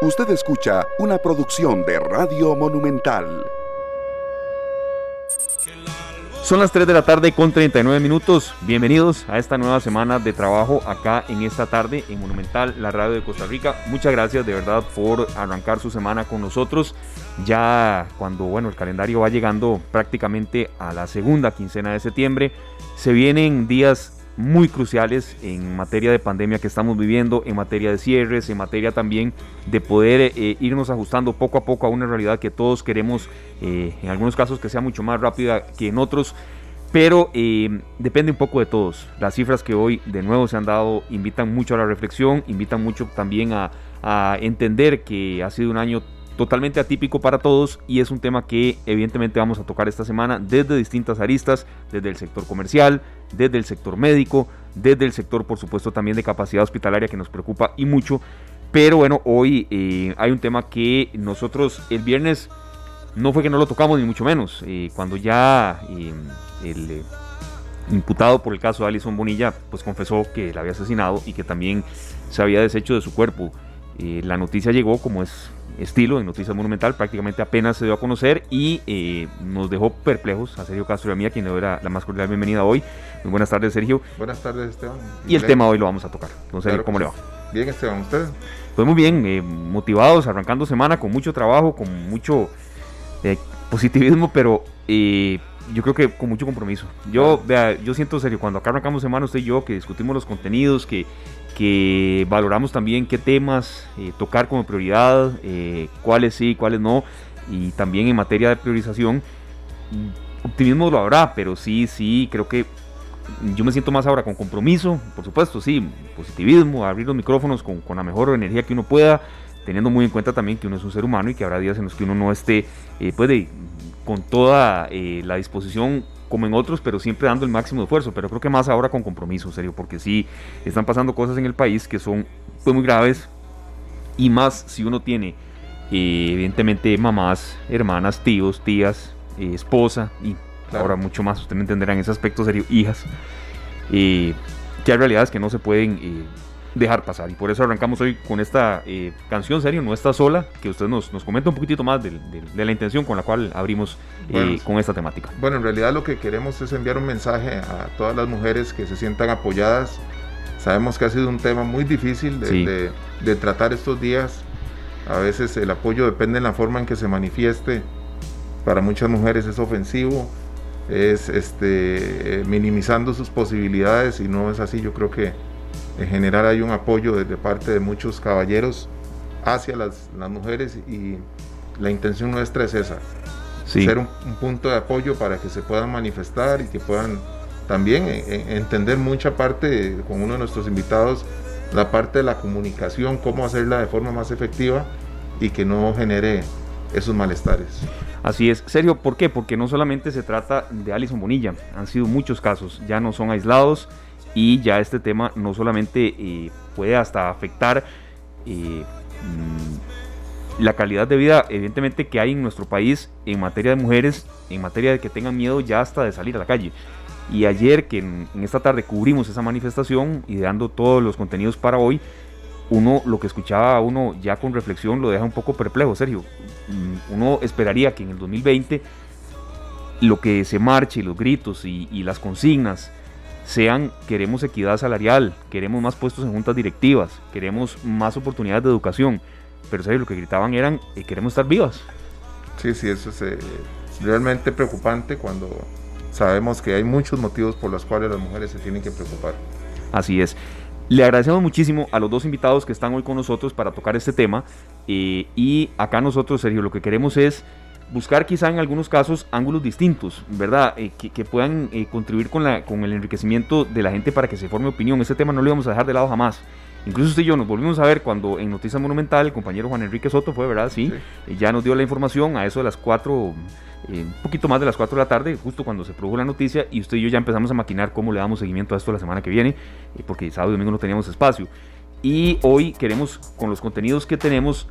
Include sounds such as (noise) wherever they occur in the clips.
Usted escucha una producción de Radio Monumental. Son las 3 de la tarde con 39 minutos. Bienvenidos a esta nueva semana de trabajo acá en esta tarde en Monumental, la radio de Costa Rica. Muchas gracias de verdad por arrancar su semana con nosotros. Ya cuando bueno, el calendario va llegando prácticamente a la segunda quincena de septiembre, se vienen días muy cruciales en materia de pandemia que estamos viviendo, en materia de cierres, en materia también de poder eh, irnos ajustando poco a poco a una realidad que todos queremos, eh, en algunos casos que sea mucho más rápida que en otros, pero eh, depende un poco de todos. Las cifras que hoy de nuevo se han dado invitan mucho a la reflexión, invitan mucho también a, a entender que ha sido un año totalmente atípico para todos y es un tema que evidentemente vamos a tocar esta semana desde distintas aristas, desde el sector comercial, desde el sector médico, desde el sector por supuesto también de capacidad hospitalaria que nos preocupa y mucho. Pero bueno, hoy eh, hay un tema que nosotros el viernes no fue que no lo tocamos ni mucho menos. Eh, cuando ya eh, el imputado por el caso de Alison Bonilla pues confesó que la había asesinado y que también se había deshecho de su cuerpo. la noticia llegó como es estilo en Noticias Monumental, prácticamente apenas se dio a conocer y eh, nos dejó perplejos a Sergio Castro y a mí, a quien le doy la, más cordial bienvenida hoy. Muy buenas tardes, Sergio. Buenas tardes, Esteban. Y, el tema hoy lo vamos a tocar. Don Sergio, ¿cómo le va? Bien, Esteban, ¿usted? Pues muy bien, eh, motivados, arrancando semana con mucho trabajo, con mucho eh, positivismo, pero yo creo que con mucho compromiso. Yo, vea, yo siento, Sergio, cuando acá arrancamos semana, usted y yo, que discutimos los contenidos, que que valoramos también qué temas eh, tocar como prioridad, eh, cuáles sí, cuáles no, y también en materia de priorización, optimismo lo habrá, pero sí, sí, creo que yo me siento más ahora con compromiso, por supuesto, sí, positivismo, abrir los micrófonos con, con la mejor energía que uno pueda, teniendo muy en cuenta también que uno es un ser humano y que habrá días en los que uno no esté, eh, puede, con toda eh, la disposición como en otros, pero siempre dando el máximo esfuerzo. Pero creo que más ahora con compromiso, serio, porque sí están pasando cosas en el país que son pues, muy graves. Y más si uno tiene, eh, evidentemente, mamás, hermanas, tíos, tías, eh, esposa y ahora mucho más, usted me entenderá en ese aspecto, serio, hijas, eh, que hay realidades que no se pueden dejar pasar. Y por eso arrancamos hoy con esta eh, canción, serio, no está sola, que usted nos, nos comenta un poquitito más de, la intención con la cual abrimos eh, con esta temática. Bueno, en realidad lo que queremos es enviar un mensaje a todas las mujeres que se sientan apoyadas. Sabemos que ha sido un tema muy difícil de, de tratar estos días. A veces el apoyo depende de la forma en que se manifieste. Para muchas mujeres es ofensivo, es este, minimizando sus posibilidades y no es así. Yo creo que en general hay un apoyo desde parte de muchos caballeros hacia las, mujeres y la intención nuestra es esa, ser un, punto de apoyo para que se puedan manifestar y que puedan también eh, eh, entender mucha parte, con uno de nuestros invitados, la parte de la comunicación, cómo hacerla de forma más efectiva y que no genere esos malestares. Así es, serio, ¿por qué? Porque no solamente se trata de Alison Bonilla, han sido muchos casos, ya no son aislados y ya este tema no solamente eh, puede hasta afectar eh, mm, la calidad de vida evidentemente que hay en nuestro país en materia de mujeres, en materia de que tengan miedo ya hasta de salir a la calle. Y ayer que en, esta tarde cubrimos esa manifestación, ideando todos los contenidos para hoy, uno lo que escuchaba uno ya con reflexión lo deja un poco perplejo, Sergio. Mm, uno esperaría que en el 2020 lo que se marche, los gritos y, y las consignas sean queremos equidad salarial, queremos más puestos en juntas directivas, queremos más oportunidades de educación. Pero ¿sabes? lo que gritaban eran eh, queremos estar vivas. Sí, sí, eso es eh, realmente preocupante cuando sabemos que hay muchos motivos por los cuales las mujeres se tienen que preocupar. Así es. Le agradecemos muchísimo a los dos invitados que están hoy con nosotros para tocar este tema. Eh, y acá nosotros, Sergio, lo que queremos es buscar quizá en algunos casos ángulos distintos, ¿verdad? Eh, que, puedan eh, contribuir con, la, con el enriquecimiento de la gente para que se forme opinión. Ese tema no lo íbamos a dejar de lado jamás. Incluso usted y yo nos volvimos a ver cuando en Noticias Monumental el compañero Juan Enrique Soto fue, ¿verdad? Sí, eh, ya nos dio la información a eso de las 4, un poquito más de las 4 de la tarde, justo cuando se produjo la noticia, y usted y yo ya empezamos a maquinar cómo le damos seguimiento a esto la semana que viene, porque sábado y domingo no teníamos espacio. Y hoy queremos, con los contenidos que tenemos,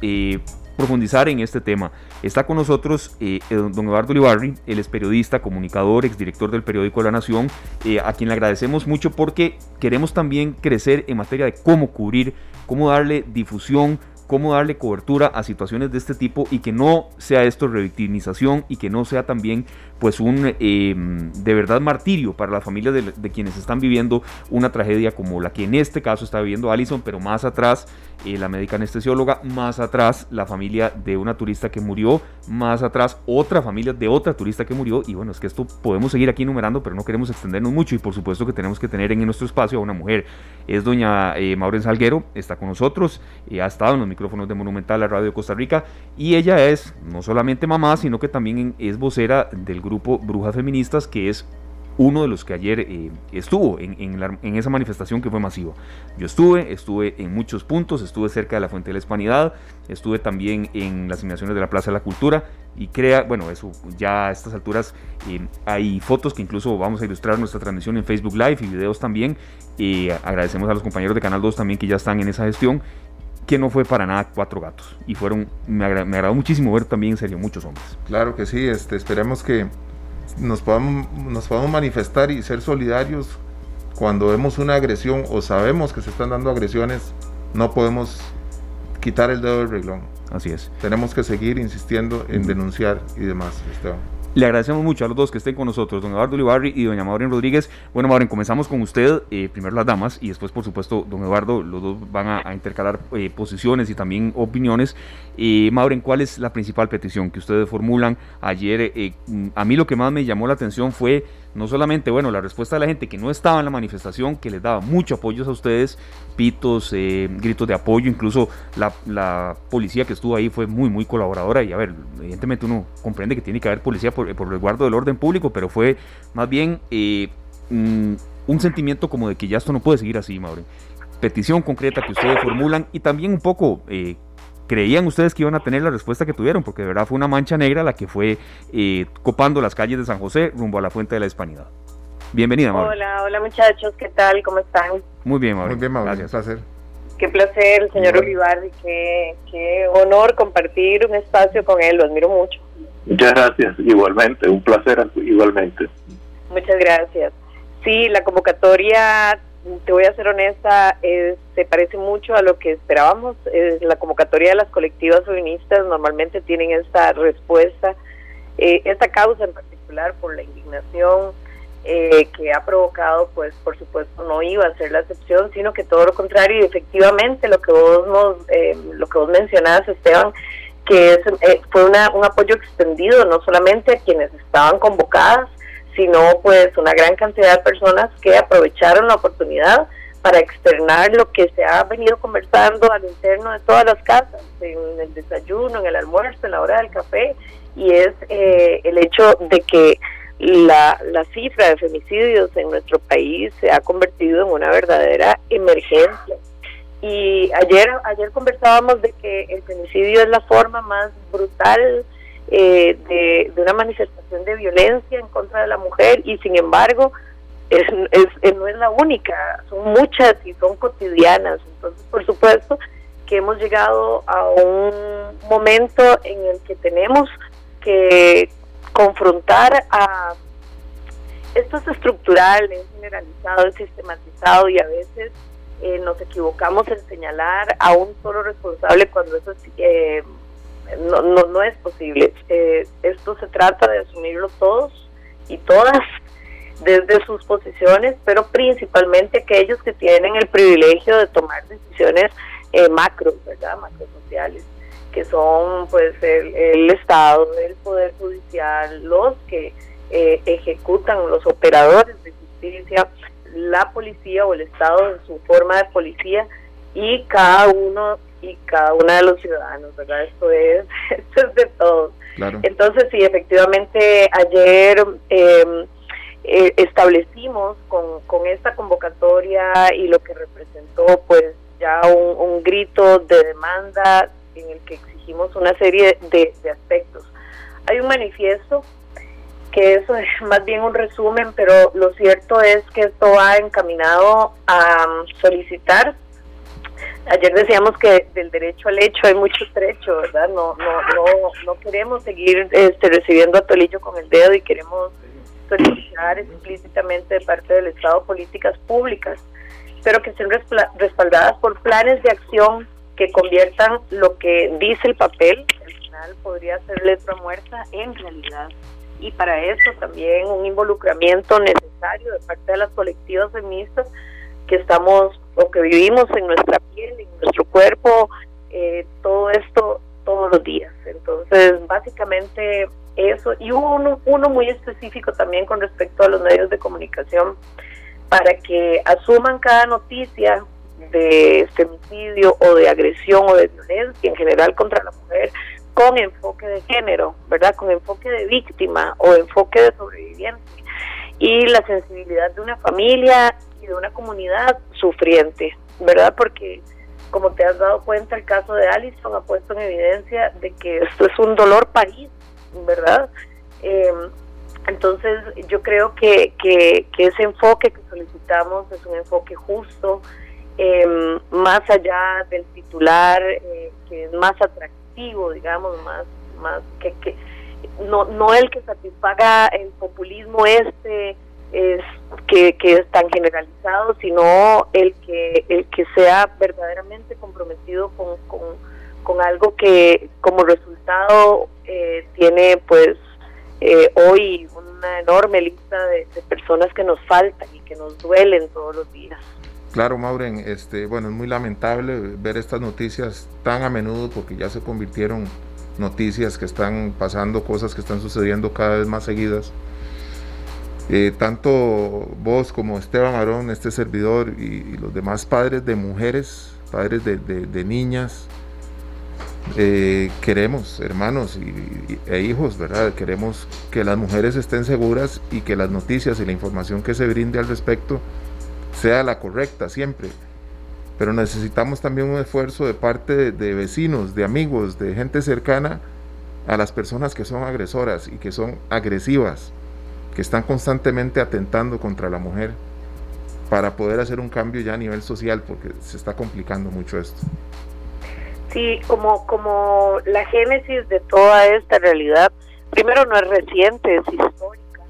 profundizar en este tema. Está con nosotros eh, don Eduardo Olivarri, él es periodista, comunicador, exdirector del periódico La Nación, eh, a quien le agradecemos mucho porque queremos también crecer en materia de cómo cubrir, cómo darle difusión, cómo darle cobertura a situaciones de este tipo y que no sea esto revictimización y que no sea también pues un em, de verdad martirio para las familias de, quienes están viviendo una tragedia como la que en este caso está viviendo Allison, pero más atrás eh, la médica anestesióloga, más atrás la familia de una turista que murió, más atrás otra familia de otra turista que murió. Y bueno, es que esto podemos seguir aquí enumerando, pero no queremos extendernos mucho. Y por supuesto que tenemos que tener en nuestro espacio a una mujer. Es doña eh, Maureen Salguero, está con nosotros, eh, ha estado en los micrófonos de Monumental, la radio de Costa Rica. Y ella es no solamente mamá, sino que también es vocera del grupo Brujas Feministas, que es uno de los que ayer eh, estuvo en, en, esa manifestación que fue masiva. Yo estuve, estuve en muchos puntos, estuve cerca de la Fuente de la Hispanidad, estuve también en las inmediaciones de la Plaza de la Cultura y crea, bueno, eso ya a estas alturas eh, hay fotos que incluso vamos a ilustrar nuestra transmisión en Facebook Live y videos también. y agradecemos a los compañeros de Canal 2 también que ya están en esa gestión que no fue para nada cuatro gatos y fueron me, agradó muchísimo ver también en serio muchos hombres claro que sí este esperemos que nos podamos, nos podamos manifestar y ser solidarios cuando vemos una agresión o sabemos que se están dando agresiones, no podemos quitar el dedo del reglón. Así es. Tenemos que seguir insistiendo en denunciar y demás, Esteban. Le agradecemos mucho a los dos que estén con nosotros, don Eduardo Olivarri y doña Maureen Rodríguez. Bueno, Maureen, comenzamos con usted, eh, primero las damas y después, por supuesto, don Eduardo, los dos van a, intercalar eh, posiciones y también opiniones. Eh, Maureen, ¿cuál es la principal petición que ustedes formulan ayer? Eh, a mí lo que más me llamó la atención fue no solamente, bueno, la respuesta de la gente que no estaba en la manifestación, que les daba mucho apoyo a ustedes, pitos, gritos de apoyo, incluso la, policía que estuvo ahí fue muy, muy colaboradora y a ver, evidentemente uno comprende que tiene que haber policía por, por resguardo del orden público, pero fue más bien eh, mm, un sentimiento como de que ya esto no puede seguir así, Maureen. Petición concreta que ustedes formulan y también un poco eh, creían ustedes que iban a tener la respuesta que tuvieron, porque de verdad fue una mancha negra la que fue eh, copando las calles de San José rumbo a la Fuente de la Hispanidad. Bienvenida, Mauro. Hola, hola muchachos, ¿qué tal? ¿Cómo están? Muy bien, Mauro. Muy bien, Mauro. Gracias. Placer. Qué placer, señor Olivardi, qué, qué honor compartir un espacio con él, lo admiro mucho. Muchas gracias, igualmente, un placer igualmente. Muchas gracias. Sí, la convocatoria te voy a ser honesta, se parece mucho a lo que esperábamos. la convocatoria de las colectivas feministas normalmente tienen esta respuesta, eh, esta causa en particular por la indignación eh, que ha provocado, pues por supuesto no iba a ser la excepción, sino que todo lo contrario y efectivamente lo que vos nos, eh, lo que vos mencionabas, Esteban, que es, fue una, un apoyo extendido no solamente a quienes estaban convocadas, sino pues una gran cantidad de personas que aprovecharon la oportunidad para externar lo que se ha venido conversando al interno de todas las casas, en el desayuno, en el almuerzo, en la hora del café, y es eh, el hecho de que la, la cifra de femicidios en nuestro país se ha convertido en una verdadera emergencia. Y ayer, ayer conversábamos de que el femicidio es la forma más brutal, eh, de, una manifestación de violencia en contra de la mujer y sin embargo es, es, no es la única, son muchas y son cotidianas. Entonces, por supuesto que hemos llegado a un momento en el que tenemos que confrontar a esto es estructural, es generalizado, es sistematizado y a veces eh, nos equivocamos en señalar a un solo responsable cuando eso es eh, no, no, no es posible. Eh, esto se trata de asumirlo todos y todas desde sus posiciones, pero principalmente aquellos que tienen el privilegio de tomar decisiones eh, macro, ¿verdad? Macro sociales, que son pues el, Estado, el Poder Judicial, los que eh, ejecutan, los operadores de justicia, la policía o el Estado en su forma de policía y cada uno y cada una de los ciudadanos, ¿verdad? Esto es, (laughs) esto es de todos. Entonces, sí, efectivamente, ayer em, eh, establecimos con, con esta convocatoria y lo que representó, pues, ya un, grito de demanda en el que exigimos una serie de, de aspectos. Hay un manifiesto que eso es (laughs) más bien un resumen, pero lo cierto es que esto va encaminado a solicitar ayer decíamos que del derecho al hecho hay mucho trecho, ¿verdad? No, no, no, no queremos seguir este, recibiendo a Tolillo con el dedo y queremos solicitar explícitamente de parte del Estado políticas públicas, pero que estén respaldadas por planes de acción que conviertan lo que dice el papel, al final podría ser letra muerta, en realidad. Y para eso también un involucramiento necesario de parte de las colectivas feministas que estamos o que vivimos en nuestra piel, en nuestro cuerpo, eh, todo esto todos los días. Entonces, básicamente eso. Y uno, uno muy específico también con respecto a los medios de comunicación para que asuman cada noticia de femicidio o de agresión o de violencia en general contra la mujer con enfoque de género, ¿verdad? Con enfoque de víctima o enfoque de sobreviviente y la sensibilidad de una familia y de una comunidad sufriente, ¿verdad? Porque como te has dado cuenta, el caso de Allison ha puesto en evidencia de que esto es un dolor país, ¿verdad? Eh, entonces, yo creo que, que, ese enfoque que solicitamos es un enfoque justo, em, más allá del titular, eh, que es más atractivo, digamos, más, más que, que no, no el que satisfaga el populismo este es que, que es tan generalizado, sino el que el que sea verdaderamente comprometido con, con, algo que como resultado eh, tiene pues eh, hoy una enorme lista de, personas que nos faltan y que nos duelen todos los días. Claro, Mauren, este, bueno, es muy lamentable ver estas noticias tan a menudo porque ya se convirtieron noticias que están pasando, cosas que están sucediendo cada vez más seguidas. Eh, tanto vos como Esteban Arón, este servidor y, los demás padres de mujeres, padres de niñas, eh, queremos, hermanos y, e hijos, ¿verdad? Queremos que las mujeres estén seguras y que las noticias y la información que se brinde al respecto sea la correcta siempre. Pero necesitamos también un esfuerzo de parte de, vecinos, de amigos, de gente cercana a las personas que son agresoras y que son agresivas, que están constantemente atentando contra la mujer para poder hacer un cambio ya a nivel social, porque se está complicando mucho esto. Sí, como, como la génesis de toda esta realidad, primero no es reciente, es histórica.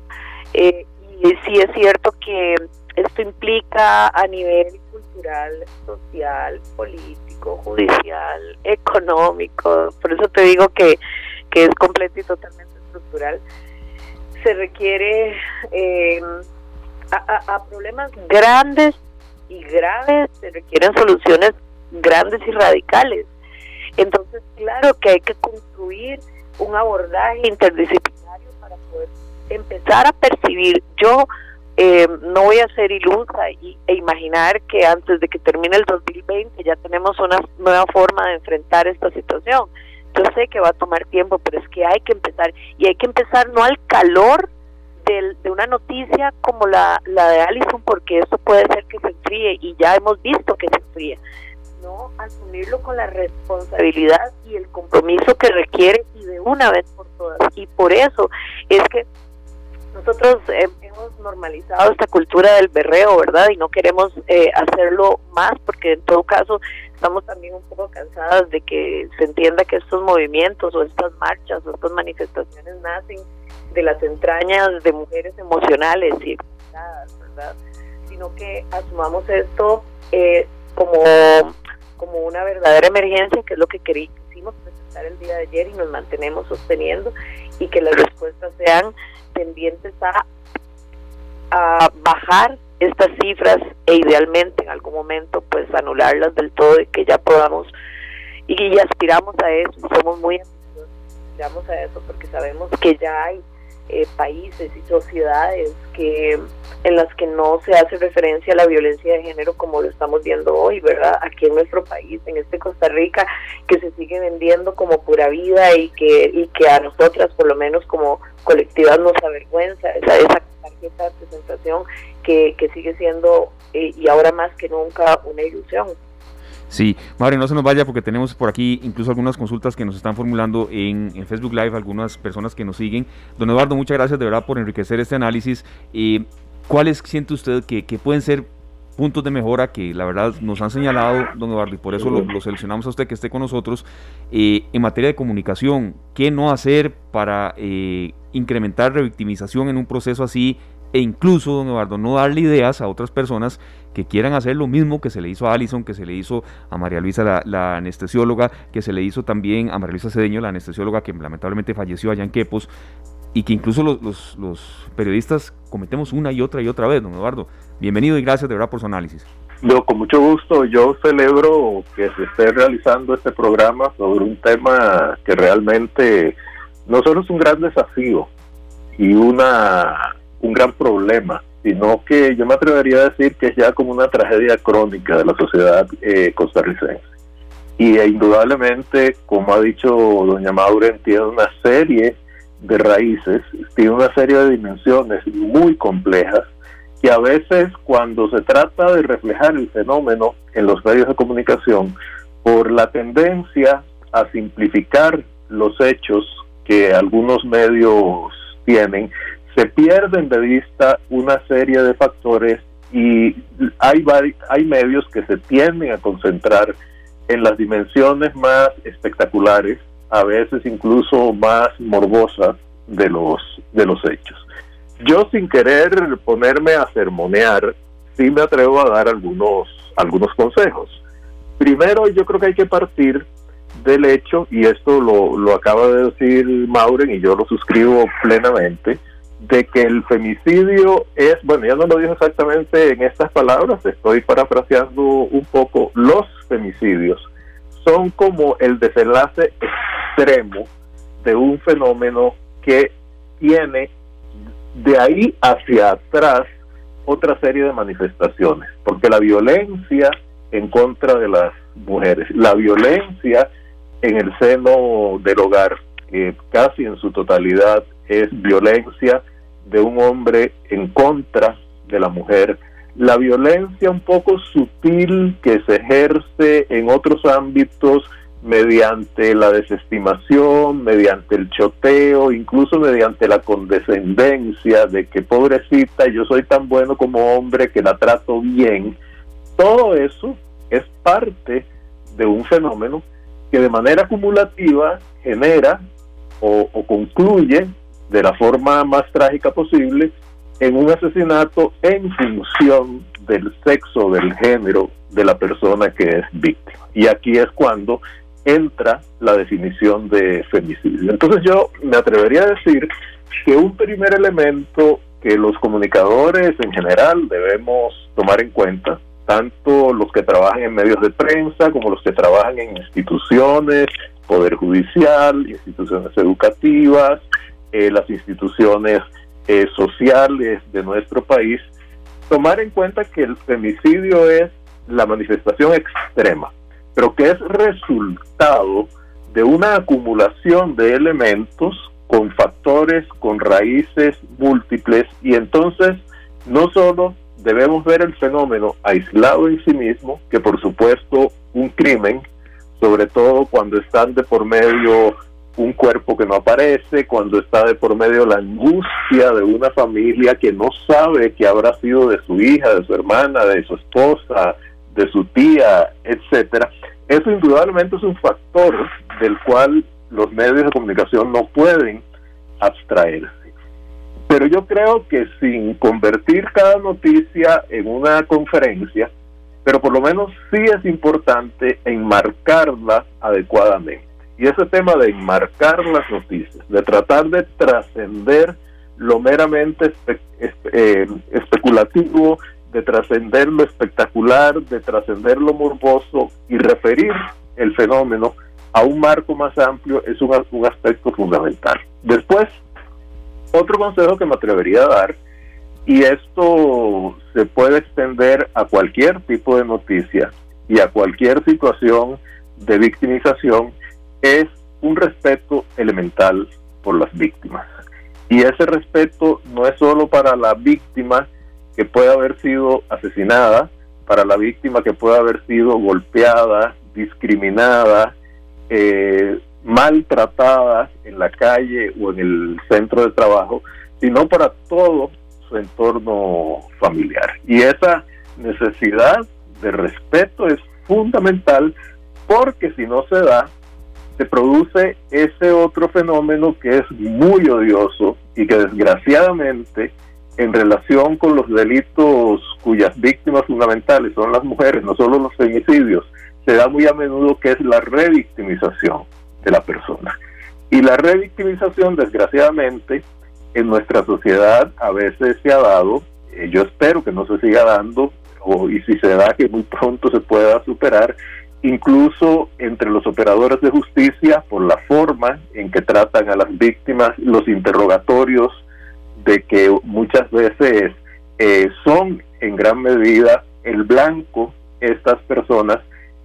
Eh, y sí es cierto que esto implica a nivel cultural, social, político, judicial, económico, por eso te digo que, que es completo y totalmente estructural. Se requiere eh, a, a problemas grandes y graves, se requieren soluciones grandes y radicales entonces, claro que hay que construir un abordaje interdisciplinario para poder empezar a percibir. Yo eh, no voy a ser ilusa y, e imaginar que antes de que termine el 2020 ya tenemos una nueva forma de enfrentar esta situación. Yo sé que va a tomar tiempo, pero es que hay que empezar y hay que empezar no al calor de una noticia como la, la de Allison, porque eso puede ser que se enfríe y ya hemos visto que se enfría, no asumirlo con la responsabilidad y el compromiso que requiere y de una vez por todas. Y por eso es que nosotros hemos normalizado esta cultura del berreo, ¿verdad? Y no queremos eh, hacerlo más porque en todo caso estamos también un poco cansadas de que se entienda que estos movimientos o estas marchas o estas manifestaciones nacen de las entrañas de mujeres emocionales y ¿verdad? Sino que asumamos esto eh, como como una verdadera emergencia, que es lo que quisimos presentar el día de ayer y nos mantenemos sosteniendo y que las respuestas sean tendientes a, bajar estas cifras e idealmente en algún momento pues anularlas del todo y que ya podamos y, aspiramos a eso, somos muy aspiramos a eso porque sabemos que ya hay eh, países y sociedades que en las que no se hace referencia a la violencia de género como lo estamos viendo hoy, ¿verdad? Aquí en nuestro país, en este Costa Rica, que se sigue vendiendo como pura vida y que y que a nosotras, por lo menos como colectividad, nos avergüenza esa, esa tarjeta de presentación que, que sigue siendo eh, y ahora más que nunca una ilusión. Sí, Madre, no se nos vaya porque tenemos por aquí incluso algunas consultas que nos están formulando en, Facebook Live, algunas personas que nos siguen. Don Eduardo, muchas gracias de verdad por enriquecer este análisis. Eh, ¿Cuáles siente usted que, pueden ser puntos de mejora que la verdad nos han señalado, don Eduardo, y por eso lo, seleccionamos a usted que esté con nosotros, eh, en materia de comunicación, qué no hacer para eh, incrementar revictimización en un proceso así e incluso, don Eduardo, no darle ideas a otras personas que quieran hacer lo mismo que se le hizo a Alison, que se le hizo a María Luisa, la, anestesióloga, que se le hizo también a María Luisa Cedeño, la anestesióloga que lamentablemente falleció allá en Quepos, y que incluso los, los, periodistas cometemos una y otra y otra vez, don Eduardo. Bienvenido y gracias de verdad por su análisis. No, con mucho gusto. Yo celebro que se esté realizando este programa sobre un tema que realmente no solo es un gran desafío y una un gran problema, sino que yo me atrevería a decir que es ya como una tragedia crónica de la sociedad eh, costarricense. Y e indudablemente, como ha dicho doña Mauren, tiene una serie de raíces, tiene una serie de dimensiones muy complejas que a veces cuando se trata de reflejar el fenómeno en los medios de comunicación, por la tendencia a simplificar los hechos que algunos medios tienen, se pierden de vista una serie de factores y hay, hay medios que se tienden a concentrar en las dimensiones más espectaculares, a veces incluso más morbosas de los, de los hechos. Yo sin querer ponerme a sermonear, sí me atrevo a dar algunos, algunos consejos. Primero, yo creo que hay que partir del hecho, y esto lo, lo acaba de decir Mauren y yo lo suscribo plenamente, de que el femicidio es, bueno, ya no lo dijo exactamente en estas palabras, estoy parafraseando un poco, los femicidios son como el desenlace extremo de un fenómeno que tiene de ahí hacia atrás otra serie de manifestaciones, porque la violencia en contra de las mujeres, la violencia en el seno del hogar, que casi en su totalidad es violencia de un hombre en contra de la mujer, la violencia un poco sutil que se ejerce en otros ámbitos mediante la desestimación, mediante el choteo, incluso mediante la condescendencia de que pobrecita, yo soy tan bueno como hombre que la trato bien, todo eso es parte de un fenómeno que de manera acumulativa genera o, concluye de la forma más trágica posible en un asesinato en función del sexo, del género de la persona que es víctima. Y aquí es cuando entra la definición de femicidio. Entonces yo me atrevería a decir que un primer elemento que los comunicadores en general debemos tomar en cuenta, tanto los que trabajan en medios de prensa como los que trabajan en instituciones, poder judicial, instituciones educativas, eh, las instituciones eh, sociales de nuestro país, tomar en cuenta que el femicidio es la manifestación extrema pero que es resultado de una acumulación de elementos con factores, con raíces múltiples, y entonces no solo debemos ver el fenómeno aislado en sí mismo, que por supuesto un crimen, sobre todo cuando están de por medio un cuerpo que no aparece, cuando está de por medio la angustia de una familia que no sabe que habrá sido de su hija, de su hermana, de su esposa, de su tía, etcétera. Eso indudablemente es un factor del cual los medios de comunicación no pueden abstraerse. Pero yo creo que sin convertir cada noticia en una conferencia, pero por lo menos sí es importante enmarcarla adecuadamente. Y ese tema de enmarcar las noticias, de tratar de trascender lo meramente eh, especulativo, de trascender lo espectacular, de trascender lo morboso y referir el fenómeno a un marco más amplio es un, un, aspecto fundamental. Después, otro consejo que me atrevería a dar, y esto se puede extender a cualquier tipo de noticia y a cualquier situación de victimización, es un respeto elemental por las víctimas. Y ese respeto no es solo para la víctima, que puede haber sido asesinada, para la víctima que puede haber sido golpeada, discriminada, eh, maltratada en la calle o en el centro de trabajo, sino para todo su entorno familiar. Y esa necesidad de respeto es fundamental porque si no se da, se produce ese otro fenómeno que es muy odioso y que desgraciadamente en relación con los delitos cuyas víctimas fundamentales son las mujeres, no solo los femicidios, se da muy a menudo que es la revictimización de la persona. Y la revictimización, desgraciadamente, en nuestra sociedad a veces se ha dado, eh, yo espero que no se siga dando, o, y si se da que muy pronto se pueda superar, incluso entre los operadores de justicia por la forma en que tratan a las víctimas, los interrogatorios, de que muchas veces eh, son en gran medida el blanco estas personas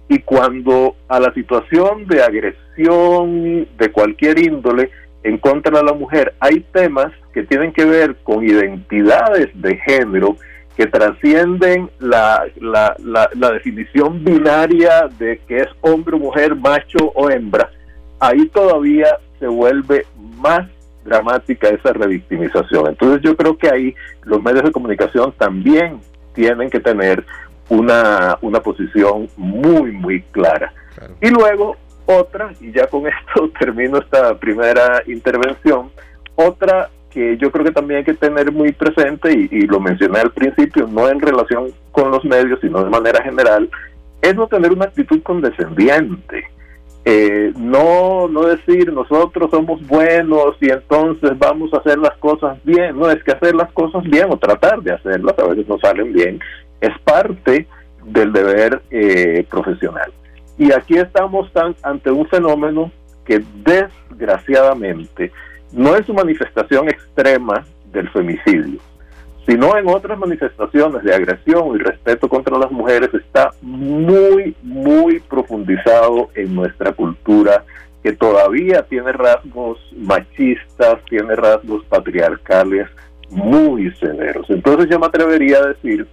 y cuando a la situación de agresión de cualquier índole en contra de la mujer hay temas que tienen que ver con identidades de género que trascienden la, la, la, definición binaria de que es hombre o mujer, macho o hembra, ahí todavía se vuelve más dramática esa revictimización. Entonces yo creo que ahí los medios de comunicación también tienen que tener una, una posición muy, muy clara. Y luego otra, y ya con (laughs) esto termino esta primera intervención, otra que yo creo que también hay que tener muy presente, y, y, lo mencioné al principio, no en relación con los medios, sino de manera general, es no tener una actitud condescendiente. Eh, no, no decir nosotros somos buenos y entonces vamos a hacer las cosas bien. No es que hacer las cosas bien o tratar de hacerlas, a veces no salen bien, es parte del deber eh, profesional. Y aquí estamos tan, ante un fenómeno que desgraciadamente no es su manifestación extrema del femicidio, sino en otras manifestaciones de agresión y respeto contra las mujeres está muy, muy profundizado en nuestra cultura que todavía tiene rasgos machistas, tiene rasgos patriarcales muy severos. Entonces yo me atrevería a decir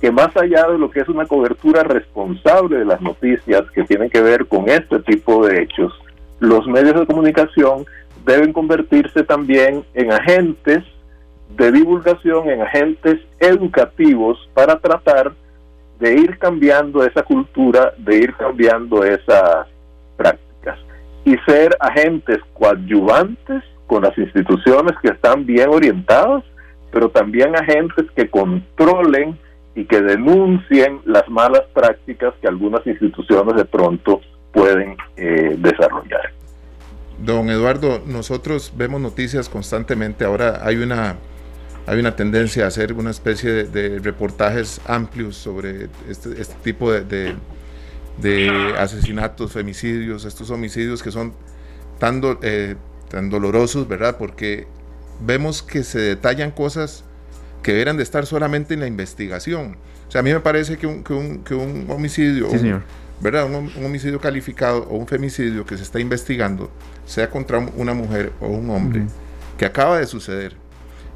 que más allá de lo que es una cobertura responsable de las noticias que tienen que ver con este tipo de hechos, los medios de comunicación deben convertirse también en agentes de divulgación en agentes educativos para tratar de ir cambiando esa cultura, de ir cambiando esas prácticas y ser agentes coadyuvantes con las instituciones que están bien orientadas, pero también agentes que controlen y que denuncien las malas prácticas que algunas instituciones de pronto pueden eh, desarrollar. Don Eduardo, nosotros vemos noticias constantemente. Ahora hay una hay una tendencia a hacer una especie de, reportajes amplios sobre este, este tipo de, asesinatos, femicidios, estos homicidios que son tan, eh, tan dolorosos, ¿verdad? Porque vemos que se detallan cosas que deberían de estar solamente en la investigación. O sea, a mí me parece que un, que un, homicidio, ¿verdad? Un, un, homicidio calificado o un femicidio que se está investigando, sea contra una mujer o un hombre, que acaba de suceder,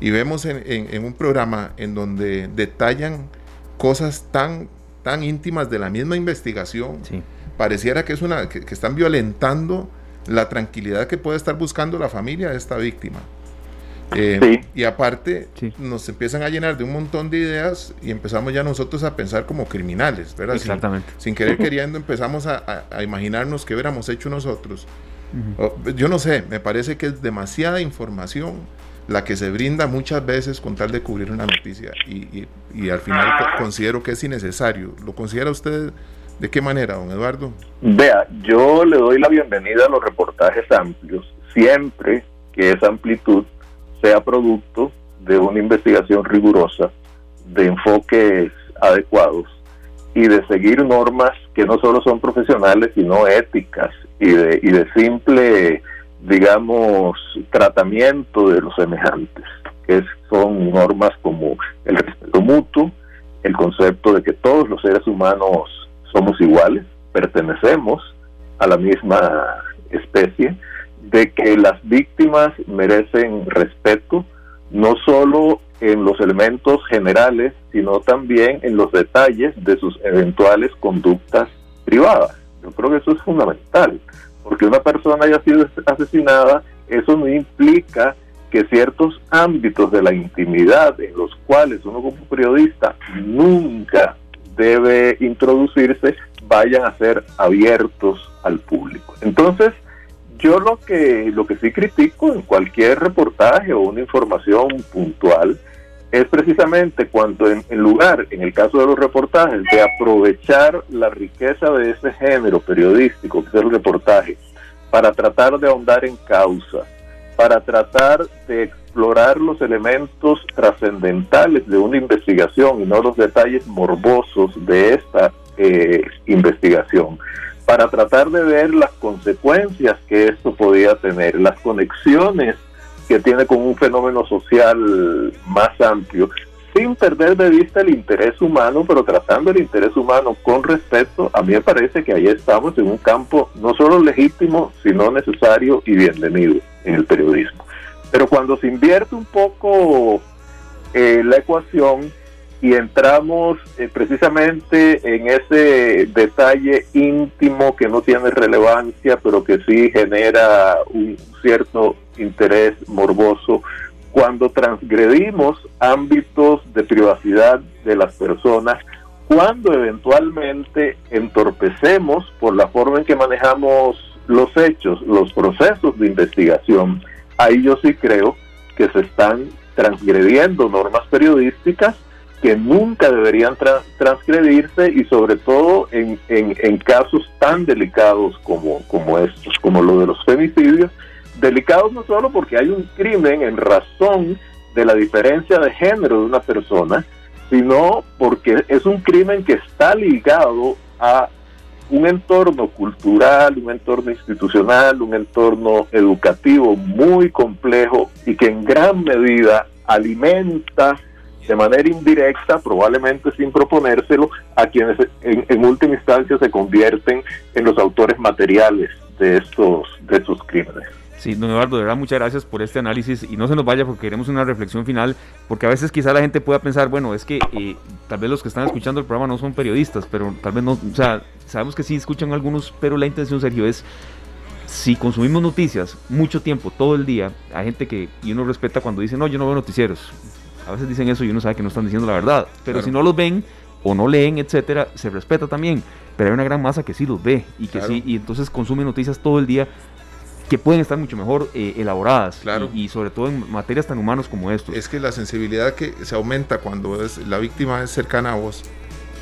y vemos en, un programa en donde detallan cosas tan, tan íntimas de la misma investigación, pareciera que, es una, que, están violentando la tranquilidad que puede estar buscando la familia de esta víctima. Eh, y aparte nos empiezan a llenar de un montón de ideas y empezamos ya nosotros a pensar como criminales, ¿verdad? Exactamente. Sin, querer queriendo empezamos a, imaginarnos qué hubiéramos hecho nosotros. Yo no sé, me parece que es demasiada información la que se brinda muchas veces con tal de cubrir una noticia y, y, al final considero que es innecesario. ¿Lo considera usted de qué manera, don Eduardo? Vea, yo le doy la bienvenida a los reportajes amplios, siempre que esa amplitud sea producto de una investigación rigurosa, de enfoques adecuados y de seguir normas que no solo son profesionales, sino éticas y de, y de simple digamos, tratamiento de los semejantes, que son normas como el respeto mutuo, el concepto de que todos los seres humanos somos iguales, pertenecemos a la misma especie, de que las víctimas merecen respeto, no solo en los elementos generales, sino también en los detalles de sus eventuales conductas privadas. Yo creo que eso es fundamental porque una persona haya sido asesinada, eso no implica que ciertos ámbitos de la intimidad en los cuales uno como periodista nunca debe introducirse vayan a ser abiertos al público. Entonces, yo lo que lo que sí critico en cualquier reportaje o una información puntual es precisamente cuando en, lugar, en el caso de los reportajes, de aprovechar la riqueza de ese género periodístico, que es el reportaje, para tratar de ahondar en causa, para tratar de explorar los elementos trascendentales de una investigación y no los detalles morbosos de esta eh, investigación, para tratar de ver las consecuencias que esto podía tener, las conexiones que tiene con un fenómeno social más amplio, sin perder de vista el interés humano, pero tratando el interés humano con respeto, a mí me parece que ahí estamos en un campo no solo legítimo, sino necesario y bienvenido en el periodismo. Pero cuando se invierte un poco eh, la ecuación y entramos eh, precisamente en ese detalle íntimo que no tiene relevancia, pero que sí genera un cierto interés morboso, cuando transgredimos ámbitos de privacidad de las personas, cuando eventualmente entorpecemos por la forma en que manejamos los hechos, los procesos de investigación, ahí yo sí creo que se están transgrediendo normas periodísticas que nunca deberían transgredirse y sobre todo en, casos tan delicados como, como estos, como lo de los femicidios, delicados no solo porque hay un crimen en razón de la diferencia de género de una persona, sino porque es un crimen que está ligado a un entorno cultural, un entorno institucional, un entorno educativo muy complejo y que en gran medida alimenta de manera indirecta, probablemente sin proponérselo, a quienes en, última instancia se convierten en los autores materiales de estos, de estos crímenes. Sí, don Eduardo, de verdad muchas gracias por este análisis y no se nos vaya porque queremos una reflexión final, porque a veces quizá la gente pueda pensar, bueno, es que eh, tal vez los que están escuchando el programa no son periodistas, pero tal vez no, o sea, sabemos que sí escuchan algunos, pero la intención, Sergio, es si consumimos noticias mucho tiempo, todo el día, hay gente que, y uno respeta cuando dice, no, yo no veo noticieros, a veces dicen eso y uno sabe que no están diciendo la verdad, pero si no los ven o no leen, etcétera, se respeta también, pero hay una gran masa que sí los ve y que sí, y entonces consume noticias todo el día que pueden estar mucho mejor eh, elaboradas claro. y, sobre todo en materias tan humanos como esto. Es que la sensibilidad que se aumenta cuando es, la víctima es cercana a vos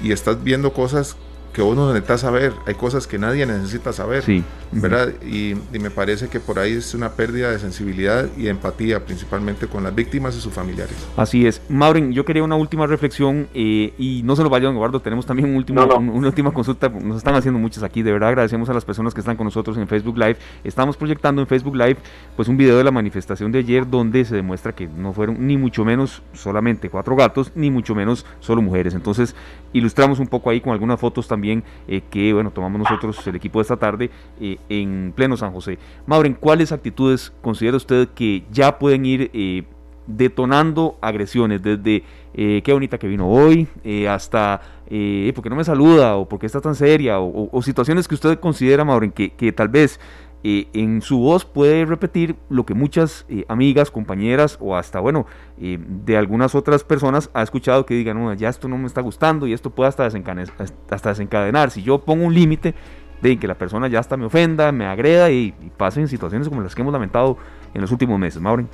y estás viendo cosas que vos no necesitas saber, hay cosas que nadie necesita saber, sí. ¿verdad? Y, me parece que por ahí es una pérdida de sensibilidad y empatía, principalmente con las víctimas y sus familiares. Así es. Maureen, yo quería una última reflexión eh, y no se lo vayan, Eduardo, tenemos también un último, una última consulta, nos están haciendo muchas aquí, de verdad agradecemos a las personas que están con nosotros en Facebook Live. Estamos proyectando en Facebook Live pues un video de la manifestación de ayer donde se demuestra que no fueron ni mucho menos solamente cuatro gatos, ni mucho menos solo mujeres. Entonces, ilustramos un poco ahí con algunas fotos también eh, que, bueno, tomamos nosotros, el equipo de esta tarde, eh, en pleno San José. Mauren, ¿cuáles actitudes considera usted que ya pueden ir eh, detonando agresiones? Desde qué bonita que vino hoy, hasta por qué no me saluda, o por qué está tan seria, o, situaciones que usted considera, Mauren, que, que tal vez eh, en su voz puede repetir lo que muchas eh, amigas, compañeras o hasta, bueno, eh, de algunas otras personas ha escuchado que digan, no, ya esto no me está gustando y esto puede hasta desencadenar. Hasta desencadenar. Si yo pongo un límite de que la persona ya hasta me ofenda, me agreda y, pasen situaciones como las que hemos lamentado en los últimos meses. Maureen.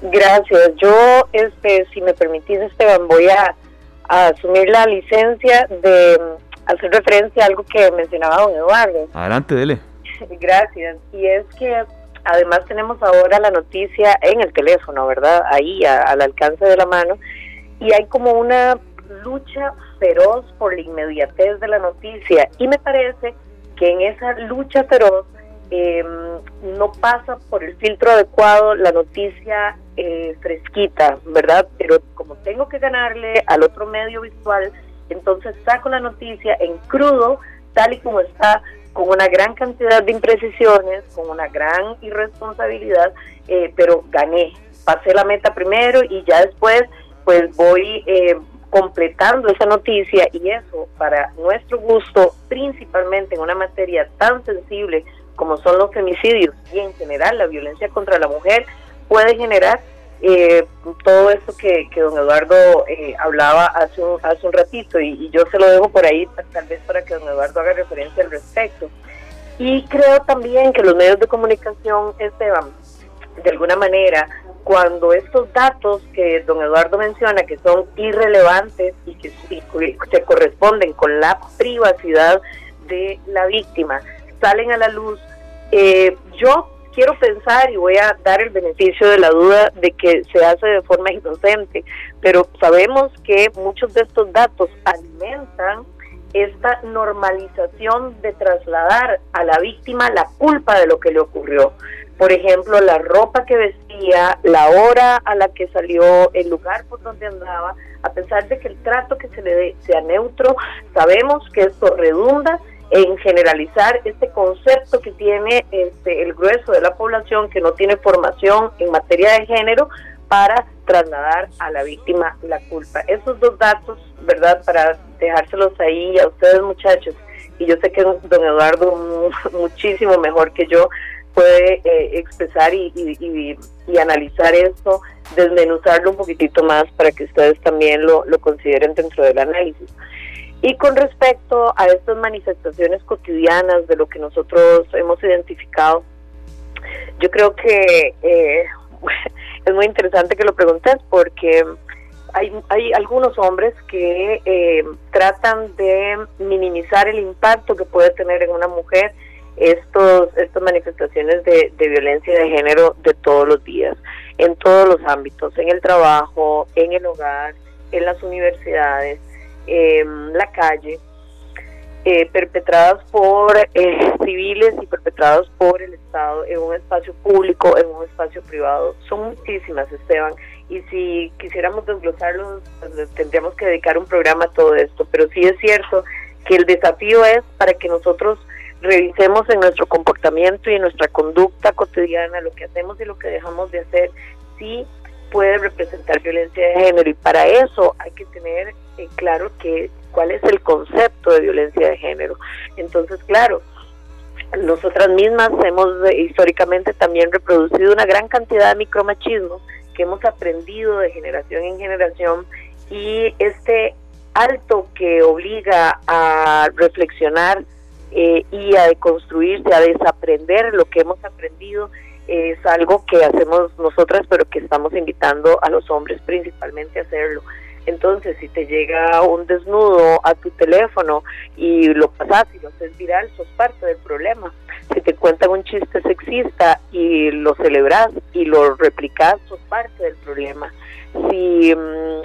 Gracias. Yo, este, si me permitís, Esteban, voy a, a asumir la licencia de mm, hacer referencia a algo que mencionaba don Eduardo. Adelante, dele. (laughs) Gracias. Y es que además tenemos ahora la noticia en el teléfono, ¿verdad? Ahí al alcance de la mano. Y hay como una lucha feroz por la inmediatez de la noticia. Y me parece que en esa lucha feroz em, no pasa por el filtro adecuado la noticia eh, fresquita, ¿verdad? Pero como tengo que ganarle al otro medio visual, entonces saco la noticia en crudo, tal y como está, con una gran cantidad de imprecisiones, con una gran irresponsabilidad, eh, pero gané, pasé la meta primero y ya después pues voy eh, completando esa noticia y eso para nuestro gusto, principalmente en una materia tan sensible como son los femicidios y en general la violencia contra la mujer, puede generar eh, todo esto que, que don Eduardo eh, hablaba hace un, hace un ratito y, yo se lo dejo por ahí tal vez para que don Eduardo haga referencia al respecto. Y creo también que los medios de comunicación, Esteban, de alguna manera cuando estos datos que don Eduardo menciona que son irrelevantes y que se corresponden con la privacidad de la víctima salen a la luz, eh, yo quiero pensar y voy a dar el beneficio de la duda de que se hace de forma inocente, pero sabemos que muchos de estos datos alimentan esta normalización de trasladar a la víctima la culpa de lo que le ocurrió. Por ejemplo, la ropa que vestía, la hora a la que salió, el lugar por donde andaba, a pesar de que el trato que se le dé sea neutro, sabemos que esto redunda en generalizar este concepto que tiene este, el grueso de la población que no tiene formación en materia de género para trasladar a la víctima la culpa. Esos dos datos, ¿verdad? Para dejárselos ahí a ustedes muchachos, y yo sé que don Eduardo (laughs) muchísimo mejor que yo puede eh, expresar y, y, analizar esto, desmenuzarlo un poquitito más para que ustedes también lo, lo consideren dentro del análisis. Y con respecto a estas manifestaciones cotidianas de lo que nosotros hemos identificado, yo creo que eh, (laughs) es muy interesante que lo preguntes porque hay, hay algunos hombres que eh, tratan de minimizar el impacto que puede tener en una mujer estos estas manifestaciones de, de violencia de género de todos los días, en todos los ámbitos, en el trabajo, en el hogar, en las universidades, la calle, eh, perpetradas por eh, civiles y perpetradas por el Estado en un espacio público, en un espacio privado. Son muchísimas, Esteban. Y si quisiéramos desglosarlos, pues, tendríamos que dedicar un programa a todo esto. Pero sí es cierto que el desafío es para que nosotros revisemos en nuestro comportamiento y en nuestra conducta cotidiana lo que hacemos y lo que dejamos de hacer, si puede representar violencia de género. Y para eso hay que tener eh, claro que cuál es el concepto de violencia de género. Entonces, claro, nosotras mismas hemos eh, históricamente también reproducido una gran cantidad de micromachismos que hemos aprendido de generación en generación y este alto que obliga a reflexionar eh, y a deconstruirse, a desaprender lo que hemos aprendido, es algo que hacemos nosotras, pero que estamos invitando a los hombres principalmente a hacerlo. Entonces, si te llega un desnudo a tu teléfono y lo pasas y lo haces viral, sos parte del problema. Si te cuentan un chiste sexista y lo celebras y lo replicas, sos parte del problema. Si mm,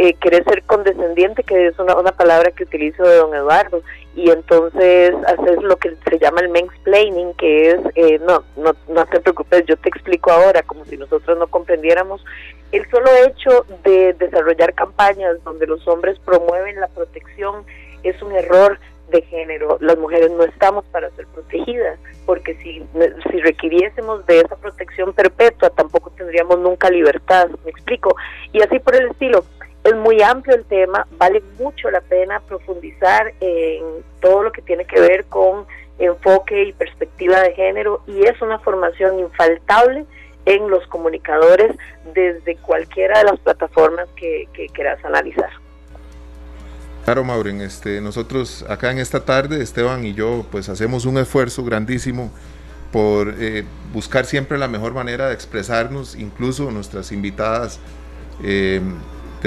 eh, querés ser condescendiente, que es una, una palabra que utilizo de don Eduardo, y entonces haces lo que se llama el mansplaining, que es, eh, no, no, no te preocupes, yo te explico ahora, como si nosotros no comprendiéramos. El solo hecho de desarrollar campañas donde los hombres promueven la protección es un error de género. Las mujeres no estamos para ser protegidas, porque si, si requiriésemos de esa protección perpetua, tampoco tendríamos nunca libertad, me explico. Y así por el estilo. Es muy amplio el tema, vale mucho la pena profundizar en todo lo que tiene que ver con enfoque y perspectiva de género y es una formación infaltable en los comunicadores desde cualquiera de las plataformas que, que quieras analizar. Claro, Maureen, este, nosotros acá en esta tarde, Esteban y yo, pues hacemos un esfuerzo grandísimo por eh, buscar siempre la mejor manera de expresarnos, incluso nuestras invitadas. Eh,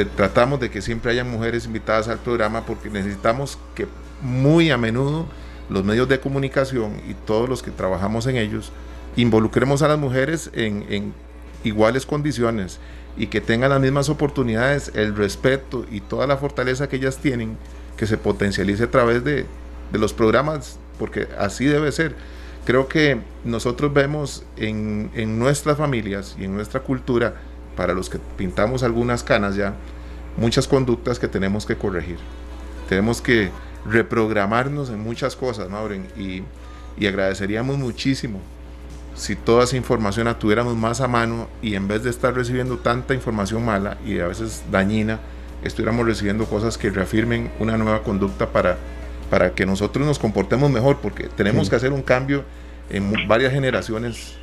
tratamos de que siempre haya mujeres invitadas al programa porque necesitamos que muy a menudo los medios de comunicación y todos los que trabajamos en ellos involucremos a las mujeres en, iguales condiciones y que tengan las mismas oportunidades, el respeto y toda la fortaleza que ellas tienen, que se potencialice a través de, de los programas, porque así debe ser. Creo que nosotros vemos en, en nuestras familias y en nuestra cultura, para los que pintamos algunas canas ya, muchas conductas que tenemos que corregir. Tenemos que reprogramarnos en muchas cosas, Maureen, y, y agradeceríamos muchísimo si toda esa información la tuviéramos más a mano y en vez de estar recibiendo tanta información mala y a veces dañina, estuviéramos recibiendo cosas que reafirmen una nueva conducta para, para que nosotros nos comportemos mejor, porque tenemos que hacer un cambio en varias generaciones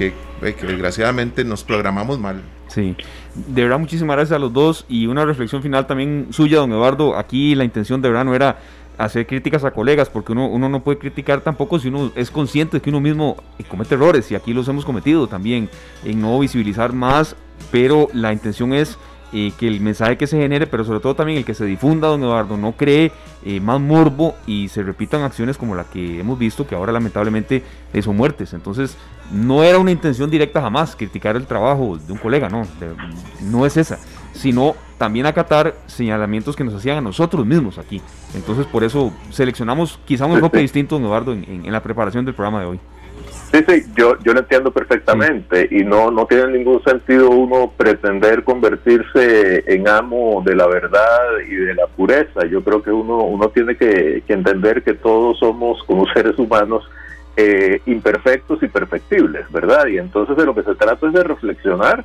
que, eh, que, desgraciadamente nos programamos mal. Sí, de verdad muchísimas gracias a los dos y una reflexión final también suya, don Eduardo. Aquí la intención de verdad no era hacer críticas a colegas, porque uno, uno no puede criticar tampoco si uno es consciente de que uno mismo comete errores, y aquí los hemos cometido también, en no visibilizar más, pero la intención es eh, que el mensaje que se genere, pero sobre todo también el que se difunda, don Eduardo, no cree eh, más morbo y se repitan acciones como la que hemos visto, que ahora lamentablemente son muertes. Entonces, no era una intención directa jamás criticar el trabajo de un colega, no, no es esa, sino también acatar señalamientos que nos hacían a nosotros mismos aquí. Entonces, por eso seleccionamos quizá un enfoque distinto, Eduardo, en la preparación del programa de hoy. Sí, sí, yo, yo lo entiendo perfectamente y no, no tiene ningún sentido uno pretender convertirse en amo de la verdad y de la pureza. Yo creo que uno, uno tiene que, entender que todos somos como (laughs) seres humanos eh, imperfectos y perfectibles, ¿verdad? Y entonces de lo que se trata es de reflexionar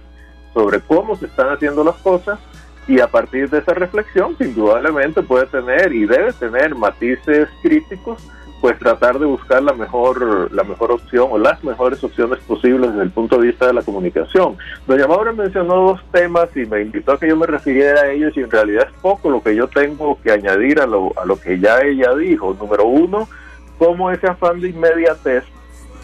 sobre cómo se están haciendo las cosas y a partir de esa reflexión, indudablemente puede tener y debe tener matices críticos pues tratar de buscar la mejor la mejor opción o las mejores opciones posibles desde el punto de vista de la comunicación. Doña Maura mencionó dos temas y me invitó a que yo me refiriera a ellos y en realidad es poco lo que yo tengo que añadir a lo, a lo que ya ella dijo. Número uno, cómo ese afán de inmediatez,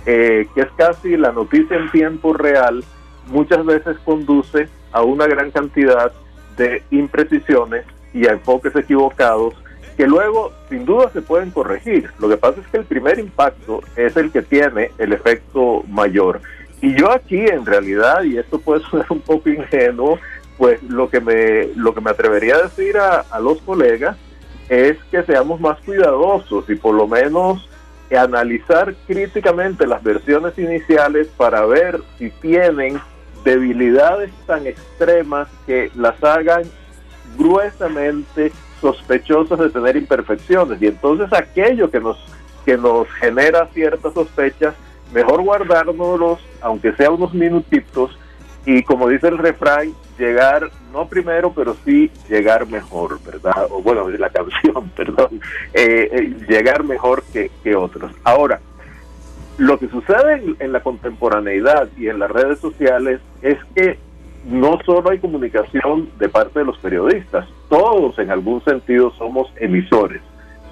eh, que es casi la noticia en tiempo real, muchas veces conduce a una gran cantidad de imprecisiones y a enfoques equivocados que luego sin duda se pueden corregir. Lo que pasa es que el primer impacto es el que tiene el efecto mayor. Y yo aquí en realidad, y esto puede (laughs) sonar un poco ingenuo, pues lo que me, lo que me atrevería a decir a, a los colegas es que seamos más cuidadosos y por lo menos analizar críticamente las versiones iniciales para ver si tienen debilidades tan extremas que las hagan gruesamente sospechosos de tener imperfecciones. Y entonces aquello que nos que nos genera ciertas sospechas mejor guardárnoslos aunque sea unos minutitos y como dice el refrán llegar no primero pero sí llegar mejor verdad o bueno la (laughs) canción perdón. Eh, eh, llegar mejor que, que otros. Ahora lo que sucede en la contemporaneidad y en las redes sociales es que no solo hay comunicación de parte de los periodistas, todos en algún sentido somos emisores,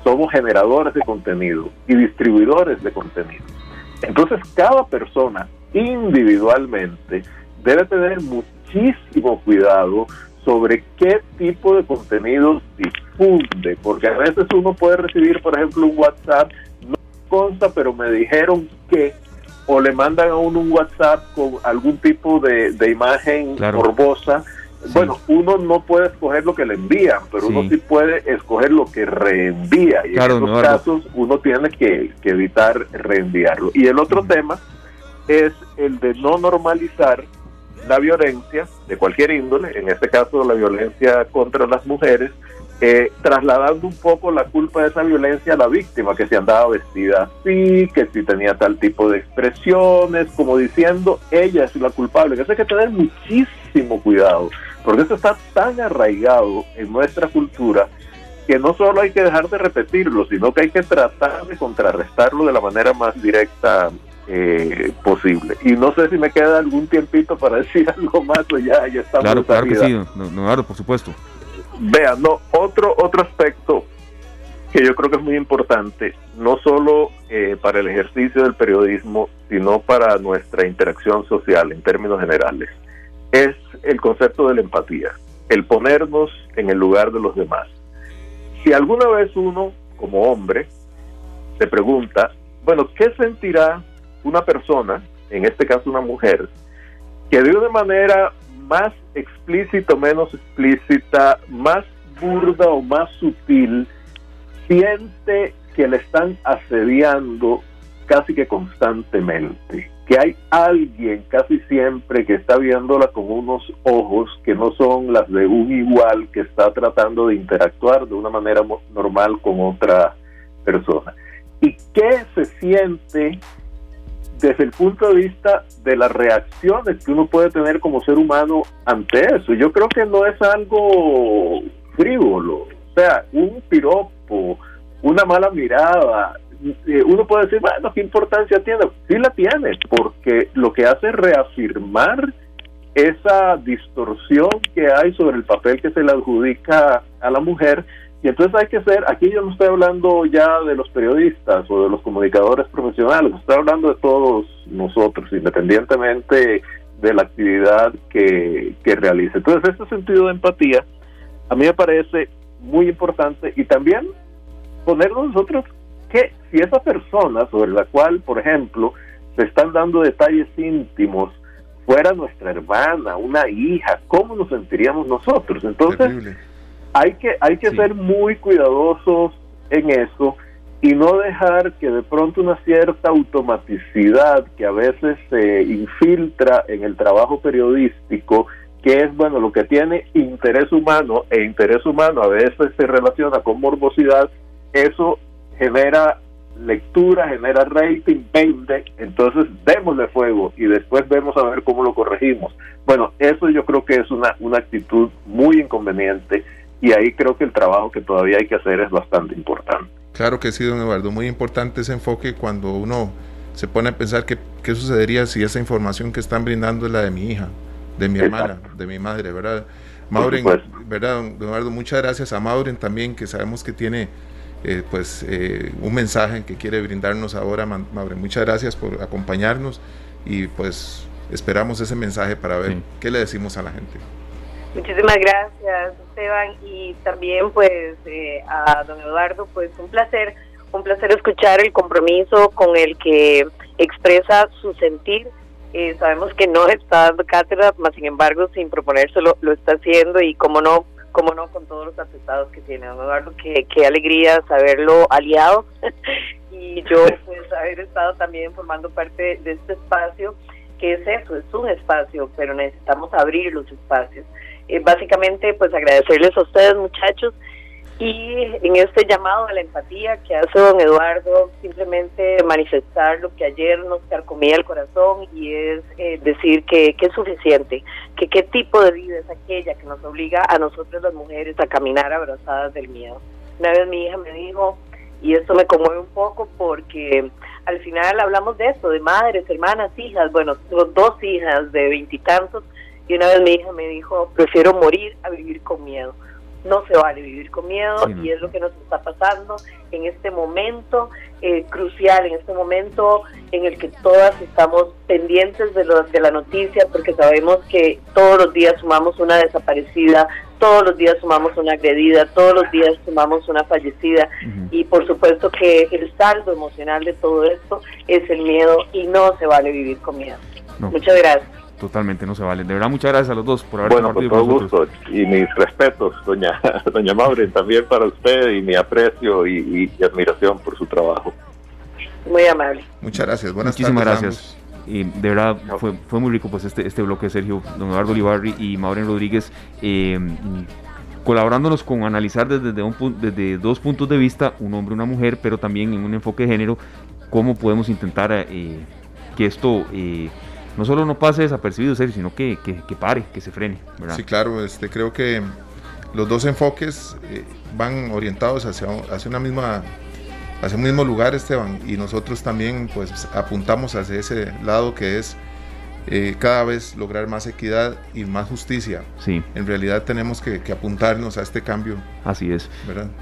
somos generadores de contenido y distribuidores de contenido. Entonces cada persona individualmente debe tener muchísimo cuidado sobre qué tipo de contenido difunde, porque a veces uno puede recibir, por ejemplo, un WhatsApp, no consta, pero me dijeron que o le mandan a uno un WhatsApp con algún tipo de, imagen morbosa. Bueno, uno no puede escoger lo que le envían, pero uno sí puede escoger lo que reenvía. Y en esos casos uno tiene que, evitar reenviarlo. Y el otro tema es el de no normalizar la violencia de cualquier índole, en este caso la violencia contra las mujeres, eh, trasladando un poco la culpa de esa violencia a la víctima, que se andaba vestida así, que si tenía tal tipo de expresiones, como diciendo, ella es la culpable. Que eso hay que tener muchísimo cuidado, porque eso está tan arraigado en nuestra cultura que no solo hay que dejar de repetirlo, sino que hay que tratar de contrarrestarlo de la manera más directa eh, posible. Y no sé si me queda algún tiempito para (laughs) decir algo más o ya, ya estamos. Claro, claro que sí, no, por supuesto. Vean, no, otro, otro aspecto que yo creo que es muy importante, no solo eh, para el ejercicio del periodismo, sino para nuestra interacción social en términos generales, es el concepto de la empatía, el ponernos en el lugar de los demás. Si alguna vez uno, como hombre, se pregunta, bueno, ¿qué sentirá una persona, en este caso una mujer, que de una manera más explícita o menos explícita, más burda o más sutil, siente que le están asediando casi que constantemente, que hay alguien casi siempre que está viéndola con unos ojos que no son las de un igual que está tratando de interactuar de una manera normal con otra persona. ¿Y qué se siente desde el punto de vista de las reacciones que uno puede tener como ser humano ante eso. Yo creo que no es algo frívolo, o sea, un piropo, una mala mirada, eh, uno puede decir, bueno, ¿qué importancia tiene? Sí la tiene, porque lo que hace es reafirmar esa distorsión que hay sobre el papel que se le adjudica a la mujer Y entonces hay que ser, aquí yo no estoy hablando ya de los periodistas o de los comunicadores profesionales, estoy hablando de todos nosotros, independientemente de la actividad que, que realice. Entonces, este sentido de empatía a mí me parece muy importante y también ponernos nosotros que si esa persona sobre la cual, por ejemplo, se están dando detalles íntimos, fuera nuestra hermana, una hija, ¿cómo nos sentiríamos nosotros? Entonces, hay que, hay que ser muy cuidadosos en eso y no dejar que de pronto una cierta automaticidad que a veces se infiltra en el trabajo periodístico, que es bueno lo que tiene interés humano e interés humano a veces se relaciona con morbosidad, eso genera lectura, genera rating, vende, entonces démosle fuego y después vemos a ver cómo lo corregimos. Bueno, eso yo creo que es una, una actitud muy inconveniente y ahí creo que el trabajo que todavía hay que hacer es bastante importante. Claro que sí, don Eduardo, muy importante ese enfoque cuando uno se pone a pensar que, qué sucedería si esa información que están brindando es la de mi hija, de mi hermana, de mi madre, ¿verdad? Mauren, ¿verdad, don Eduardo? Muchas gracias a Mauren también, que sabemos que tiene eh, pues eh, un mensaje que quiere brindarnos ahora, Mauren. Muchas gracias por acompañarnos y pues esperamos ese mensaje para ver qué le decimos a la gente. Muchísimas gracias, Esteban, y también pues eh, a don Eduardo, pues un placer, un placer escuchar el compromiso con el que expresa su sentir. Eh, sabemos que no está dando cátedra, más sin embargo, sin proponérselo, lo está haciendo y como no, como no con todos los atestados que tiene don Eduardo, qué, qué alegría saberlo aliado (laughs) y yo pues haber estado también formando parte de este espacio que es eso, es un espacio, pero necesitamos abrir los espacios. Eh, básicamente, pues agradecerles a ustedes, muchachos, y en este llamado a la empatía que hace don Eduardo, simplemente manifestar lo que ayer nos carcomía el corazón y es eh, decir que, que, es suficiente, que qué tipo de vida es aquella que nos obliga a nosotros las mujeres a caminar abrazadas del miedo. Una vez mi hija me dijo, y esto me conmueve un poco porque al final hablamos de esto, de madres, hermanas, hijas, bueno, dos hijas de veintitantos y una vez mi hija me dijo, prefiero morir a vivir con miedo. No se vale vivir con miedo y es lo que nos está pasando en este momento eh, crucial, en este momento en el que todas estamos pendientes de, lo, de la noticia porque sabemos que todos los días sumamos una desaparecida, todos los días sumamos una agredida, todos los días sumamos una fallecida y por supuesto que el saldo emocional de todo esto es el miedo y no se vale vivir con miedo. Muchas gracias. Totalmente, no se vale. De verdad, muchas gracias a los dos por haber Bueno, con todo gusto. Y mis respetos, doña, (laughs) doña Maureen, también para usted y mi aprecio y, admiración por su trabajo. Muy amable. Muchas gracias. Buenas Muchísimas gracias. Y de verdad fue, fue muy rico pues este, este bloque Sergio, don Eduardo Olivarri y Maureen Rodríguez. Eh, colaborándonos con analizar desde, un, desde dos puntos de vista, un hombre y una mujer, pero también en un enfoque de género, cómo podemos intentar eh, que esto eh, no solo no pase desapercibido, sino que, que, pare, que se frene. Sí, claro, este, creo que los dos enfoques eh, van orientados hacia, hacia una misma hacia un mismo lugar, Esteban, y nosotros también pues apuntamos hacia ese lado que es eh, cada vez lograr más equidad y más justicia. Sí. En realidad tenemos que, apuntarnos a este cambio. Así es.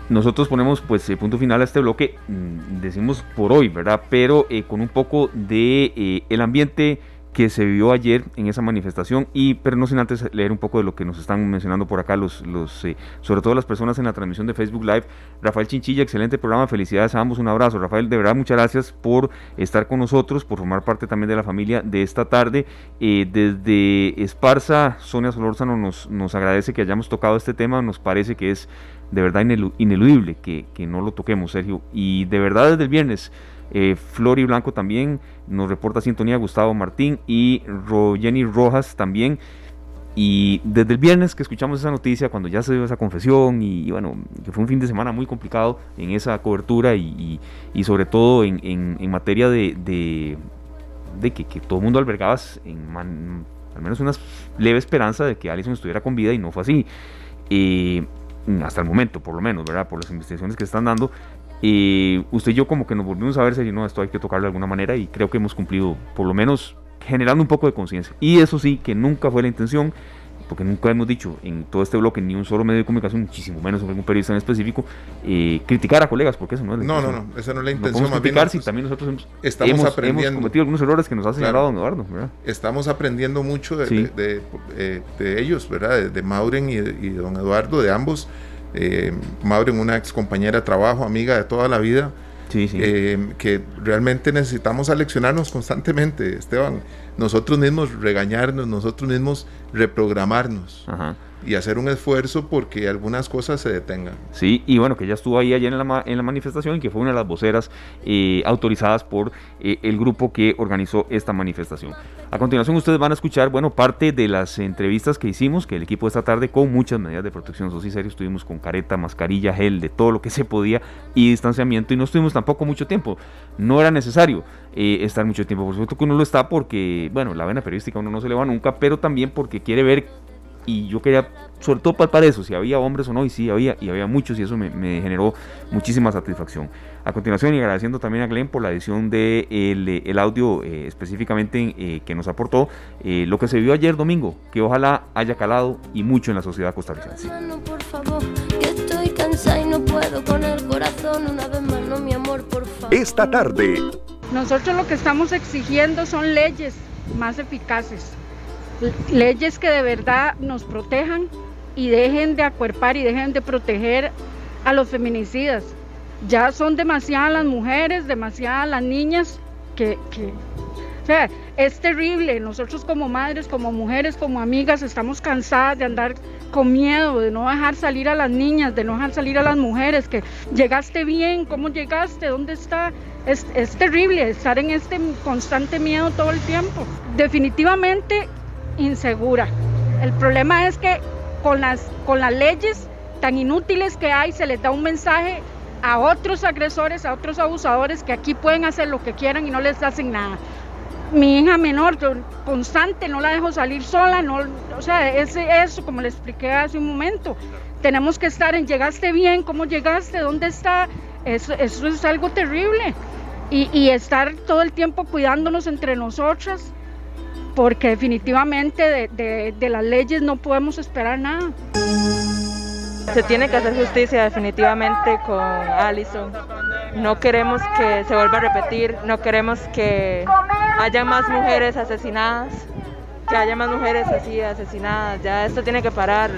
Nosotros ponemos pues el punto final a este bloque, mm, decimos por hoy, ¿verdad? Pero eh, con un poco de el ambiente que se vio ayer en esa manifestación y pero no sin antes leer un poco de lo que nos están mencionando por acá los, los eh, sobre todo las personas en la transmisión de Facebook Live. Rafael Chinchilla excelente programa felicidades a ambos un abrazo. Rafael de verdad muchas gracias por estar con nosotros por formar parte también de la familia de esta tarde. Eh, desde Esparza Sonia Solórzano nos, nos agradece que hayamos tocado este tema nos parece que es de verdad ineludible que, que no lo toquemos Sergio. Y de verdad desde el viernes eh, Flori Blanco también nos reporta sintonía Gustavo Martín y Jenny Rojas también. Y desde el viernes que escuchamos esa noticia, cuando ya se dio esa confesión, y, bueno, que fue un fin de semana muy complicado en esa cobertura y, sobre todo en, materia de, de, que, todo el mundo albergaba en al menos una leve esperanza de que Alison estuviera con vida y no fue así. Eh, hasta el momento, por lo menos, ¿verdad? Por las investigaciones que están dando. Y usted y yo como que nos volvimos a ver si no, esto hay que tocarlo de alguna manera y creo que hemos cumplido por lo menos generando un poco de conciencia. Y eso sí, que nunca fue la intención porque nunca hemos dicho en todo este bloque ni un solo medio de comunicación, muchísimo menos algún periodista en específico, eh, criticar a colegas, porque eso no es la no, intención. No, no, esa no es la intención. No criticar si también nosotros hemos, estamos aprendiendo. hemos cometido algunos errores que nos ha señalado don Eduardo. ¿verdad? Estamos aprendiendo mucho de, eh, de, ellos, ¿verdad? De, Mauren y, y, de don Eduardo, de ambos. Eh, Mauren, una ex compañera de trabajo, amiga de toda la vida. Sí, sí. Eh, que realmente necesitamos aleccionarnos constantemente, Esteban. Nosotros mismos regañarnos, nosotros mismos reprogramarnos. Ajá y hacer un esfuerzo porque algunas cosas se detengan. Sí, y bueno, que ya estuvo ahí ayer en la, en la manifestación y que fue una de las voceras eh, autorizadas por eh, el grupo que organizó esta manifestación. A continuación ustedes van a escuchar, bueno, parte de las entrevistas que hicimos, que el equipo esta tarde con muchas medidas de protección, sí serio, estuvimos con careta, mascarilla, gel, de todo lo que se podía y distanciamiento y no estuvimos tampoco mucho tiempo, no era necesario eh, estar mucho tiempo, por supuesto que uno lo está porque, bueno, la vena periodística uno no se le va nunca, pero también porque quiere ver y yo quería sobre todo palpar eso, si había hombres o no, y sí había, y había muchos, y eso me, generó muchísima satisfacción. A continuación, y agradeciendo también a Glenn por la edición de el, audio eh, específicamente eh, que nos aportó, eh, lo que se vio ayer domingo, que ojalá haya calado y mucho en la sociedad costarricense. Esta tarde. Nosotros lo que estamos exigiendo son leyes más eficaces leyes que de verdad nos protejan y dejen de acuerpar y dejen de proteger a los feminicidas. Ya son demasiadas las mujeres, demasiadas las niñas que, o sea, es terrible. Nosotros como madres, como mujeres, como amigas, estamos cansadas de andar con miedo, de no dejar salir a las niñas, de no dejar salir a las mujeres, que llegaste bien, ¿cómo llegaste? ¿Dónde está? Es, es terrible estar en este constante miedo todo el tiempo. Definitivamente insegura. El problema es que con las, con las leyes tan inútiles que hay se les da un mensaje a otros agresores, a otros abusadores que aquí pueden hacer lo que quieran y no les hacen nada. Mi hija menor, constante, no la dejo salir sola, no, o sea, es eso, como le expliqué hace un momento. Tenemos que estar en, llegaste bien, cómo llegaste, dónde está, eso, eso es algo terrible. Y, y estar todo el tiempo cuidándonos entre nosotras porque definitivamente de, las leyes no podemos esperar nada. Se tiene que hacer justicia definitivamente con Allison. No queremos que se vuelva a repetir, no queremos que haya más mujeres asesinadas, que haya más mujeres así asesinadas. Ya esto tiene que parar.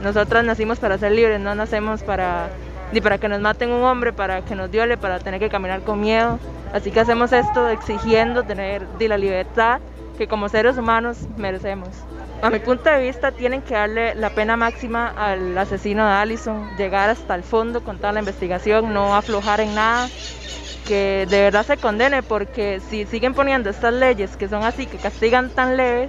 Nosotras nacimos para ser libres, no nacemos para ni para que nos maten un hombre, para que nos viole, para tener que caminar con miedo. Así que hacemos esto exigiendo tener la libertad que como seres humanos merecemos. A mi punto de vista, tienen que darle la pena máxima al asesino de Allison, llegar hasta el fondo con toda la investigación, no aflojar en nada, que de verdad se condene, porque si siguen poniendo estas leyes que son así, que castigan tan leve,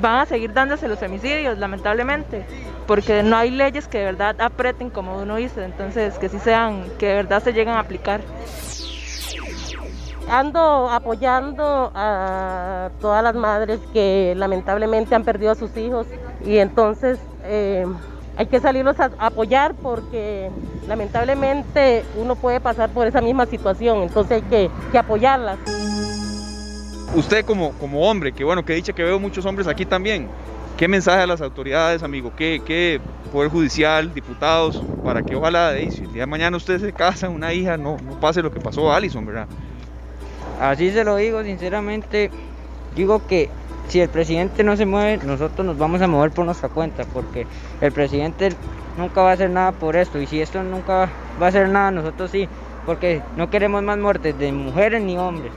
van a seguir dándose los femicidios, lamentablemente, porque no hay leyes que de verdad apreten, como uno dice, entonces que sí sean, que de verdad se lleguen a aplicar ando apoyando a todas las madres que lamentablemente han perdido a sus hijos y entonces eh, hay que salirlos a apoyar porque lamentablemente uno puede pasar por esa misma situación, entonces hay que, que apoyarlas. Usted como, como hombre, que bueno, que dicha que veo muchos hombres aquí también, ¿qué mensaje a las autoridades, amigo? ¿Qué, qué Poder Judicial, diputados, para que ojalá, si el día de mañana usted se casa, una hija, no, no pase lo que pasó a Alison, ¿verdad? Así se lo digo, sinceramente, digo que si el presidente no se mueve, nosotros nos vamos a mover por nuestra cuenta, porque el presidente nunca va a hacer nada por esto, y si esto nunca va a hacer nada, nosotros sí, porque no queremos más muertes de mujeres ni hombres.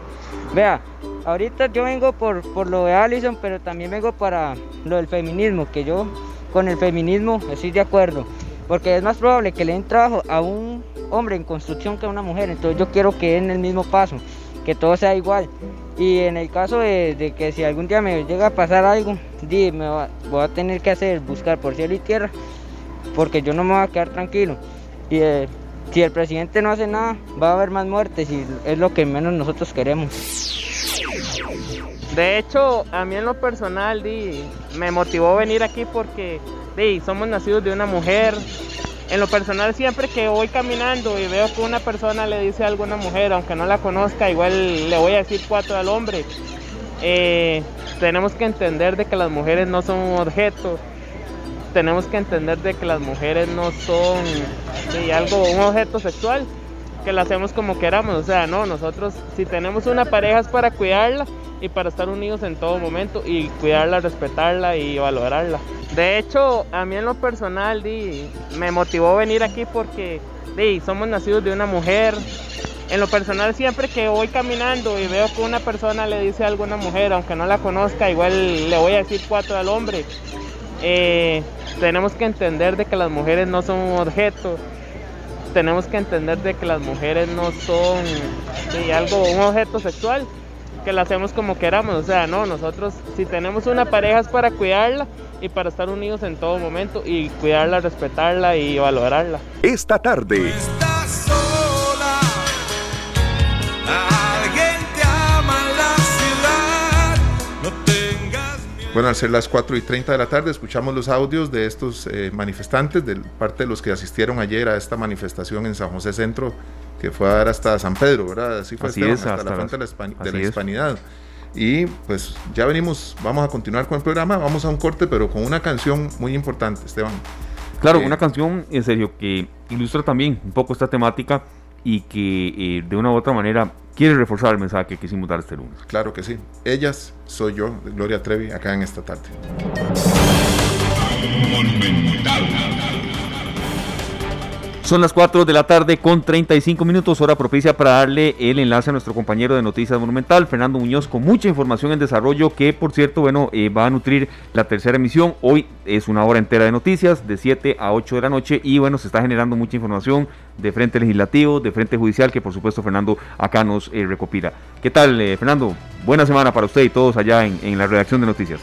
Vea, ahorita yo vengo por, por lo de Allison, pero también vengo para lo del feminismo, que yo con el feminismo estoy de acuerdo, porque es más probable que le den trabajo a un hombre en construcción que a una mujer, entonces yo quiero que den el mismo paso que todo sea igual. Y en el caso de, que si algún día me llega a pasar algo, di, me voy a tener que hacer, buscar por cielo y tierra, porque yo no me voy a quedar tranquilo. Y eh, si el presidente no hace nada, va a haber más muertes y es lo que menos nosotros queremos. De hecho, a mí en lo personal di, me motivó venir aquí porque di, somos nacidos de una mujer, en lo personal siempre que voy caminando y veo que una persona le dice a una mujer, aunque no la conozca, igual le voy a decir cuatro al hombre. Eh, tenemos que entender de que las mujeres no son un objeto, tenemos que entender de que las mujeres no son algo, un objeto sexual, que la hacemos como queramos, o sea, no, nosotros si tenemos una pareja es para cuidarla y para estar unidos en todo momento y cuidarla, respetarla y valorarla. De hecho, a mí en lo personal di, me motivó venir aquí porque di, somos nacidos de una mujer. En lo personal siempre que voy caminando y veo que una persona le dice a una mujer, aunque no la conozca, igual le voy a decir cuatro al hombre. Eh, tenemos que entender de que las mujeres no son un objeto, tenemos que entender de que las mujeres no son algo, un objeto sexual, que la hacemos como queramos, o sea, no, nosotros si tenemos una pareja es para cuidarla y para estar unidos en todo momento y cuidarla, respetarla y valorarla. Esta tarde. Bueno, al ser las 4 y 30 de la tarde, escuchamos los audios de estos eh, manifestantes, de parte de los que asistieron ayer a esta manifestación en San José Centro, que fue a dar hasta San Pedro, ¿verdad? Así fue hasta, la fuente de la, hispanidad. Y pues ya venimos, vamos a continuar con el programa, vamos a un corte, pero con una canción muy importante, Esteban. Claro, eh, una canción, en serio, que ilustra también un poco esta temática y que eh, de una u otra manera quiere reforzar el mensaje que quisimos dar este lunes. Claro que sí. Ellas soy yo, Gloria Trevi, acá en esta tarde. Son las 4 de la tarde con 35 minutos, hora propicia para darle el enlace a nuestro compañero de Noticias Monumental, Fernando Muñoz, con mucha información en desarrollo que, por cierto, bueno, eh, va a nutrir la tercera emisión. Hoy es una hora entera de noticias, de 7 a 8 de la noche, y bueno, se está generando mucha información de frente legislativo, de frente judicial, que por supuesto Fernando acá nos eh, recopila. ¿Qué tal, eh, Fernando? Buena semana para usted y todos allá en la redacción de noticias.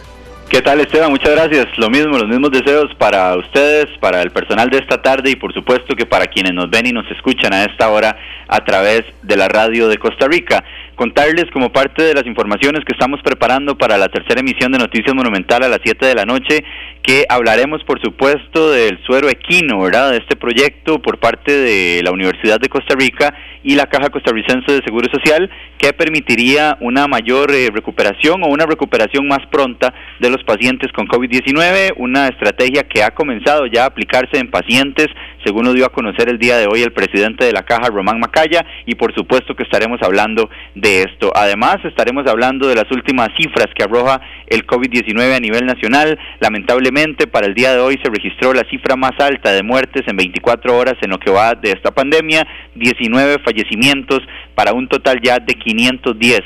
¿Qué tal Esteban? Muchas gracias. Lo mismo, los mismos deseos para ustedes, para el personal de esta tarde y por supuesto que para quienes nos ven y nos escuchan a esta hora a través de la radio de Costa Rica contarles como parte de las informaciones que estamos preparando para la tercera emisión de Noticias Monumental a las 7 de la noche, que hablaremos por supuesto del suero equino, ¿verdad? De este proyecto por parte de la Universidad de Costa Rica y la Caja Costarricense de Seguro Social, que permitiría una mayor eh, recuperación o una recuperación más pronta de los pacientes con COVID-19, una estrategia que ha comenzado ya a aplicarse en pacientes, según lo dio a conocer el día de hoy el presidente de la Caja, Román Macaya, y por supuesto que estaremos hablando de esto. Además, estaremos hablando de las últimas cifras que arroja el COVID-19 a nivel nacional. Lamentablemente, para el día de hoy se registró la cifra más alta de muertes en 24 horas en lo que va de esta pandemia, 19 fallecimientos para un total ya de 510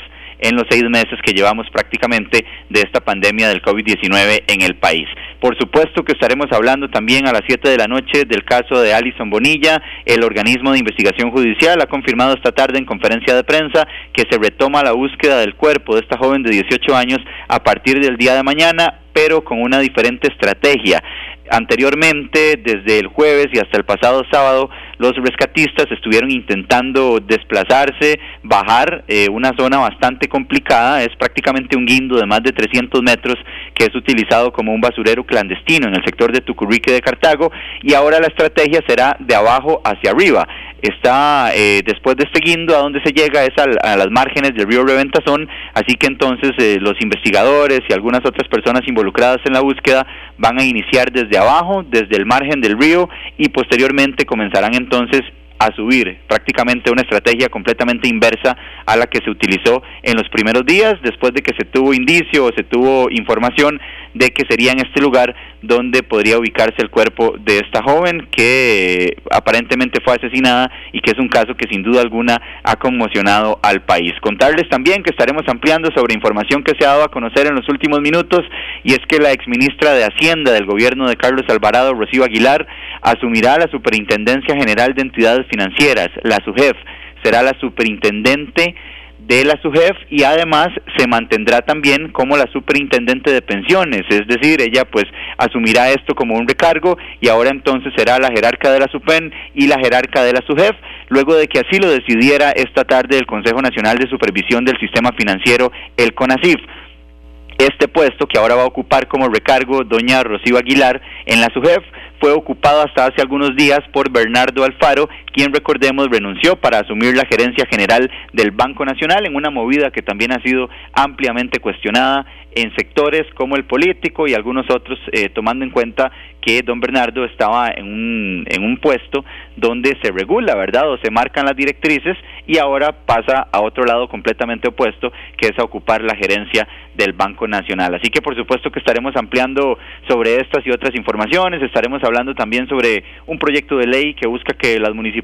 en los seis meses que llevamos prácticamente de esta pandemia del COVID-19 en el país. Por supuesto que estaremos hablando también a las 7 de la noche del caso de Alison Bonilla. El organismo de investigación judicial ha confirmado esta tarde en conferencia de prensa que se retoma la búsqueda del cuerpo de esta joven de 18 años a partir del día de mañana, pero con una diferente estrategia. Anteriormente, desde el jueves y hasta el pasado sábado, los rescatistas estuvieron intentando desplazarse, bajar eh, una zona bastante complicada, es prácticamente un guindo de más de 300 metros que es utilizado como un basurero clandestino en el sector de Tucurrique de Cartago. Y ahora la estrategia será de abajo hacia arriba está eh, después de este guindo a donde se llega es a, las márgenes del río Reventazón, así que entonces eh, los investigadores y algunas otras personas involucradas en la búsqueda van a iniciar desde abajo, desde el margen del río y posteriormente comenzarán entonces a subir, prácticamente una estrategia completamente inversa a la que se utilizó en los primeros días, después de que se tuvo indicio o se tuvo información de que sería en este lugar donde podría ubicarse el cuerpo de esta joven que aparentemente fue asesinada y que es un caso que sin duda alguna ha conmocionado al país. Contarles también que estaremos ampliando sobre información que se ha dado a conocer en los últimos minutos y es que la exministra de Hacienda del gobierno de Carlos Alvarado, Rocío Aguilar, asumirá la Superintendencia General de Entidades Financieras, la SUGEF, será la superintendente de la SUGEF y además se mantendrá también como la superintendente de pensiones, es decir, ella pues asumirá esto como un recargo y ahora entonces será la jerarca de la SUPEN y la jerarca de la SUGEF, luego de que así lo decidiera esta tarde el Consejo Nacional de Supervisión del Sistema Financiero, el CONACIF. Este puesto que ahora va a ocupar como recargo doña Rocío Aguilar en la SUGEF fue ocupado hasta hace algunos días por Bernardo Alfaro, quien recordemos renunció para asumir la gerencia general del Banco Nacional en una movida que también ha sido ampliamente cuestionada en sectores como el político y algunos otros, eh, tomando en cuenta que don Bernardo estaba en un, en un puesto donde se regula, ¿verdad? O se marcan las directrices y ahora pasa a otro lado completamente opuesto, que es a ocupar la gerencia del Banco Nacional. Así que por supuesto que estaremos ampliando sobre estas y otras informaciones, estaremos hablando también sobre un proyecto de ley que busca que las municipalidades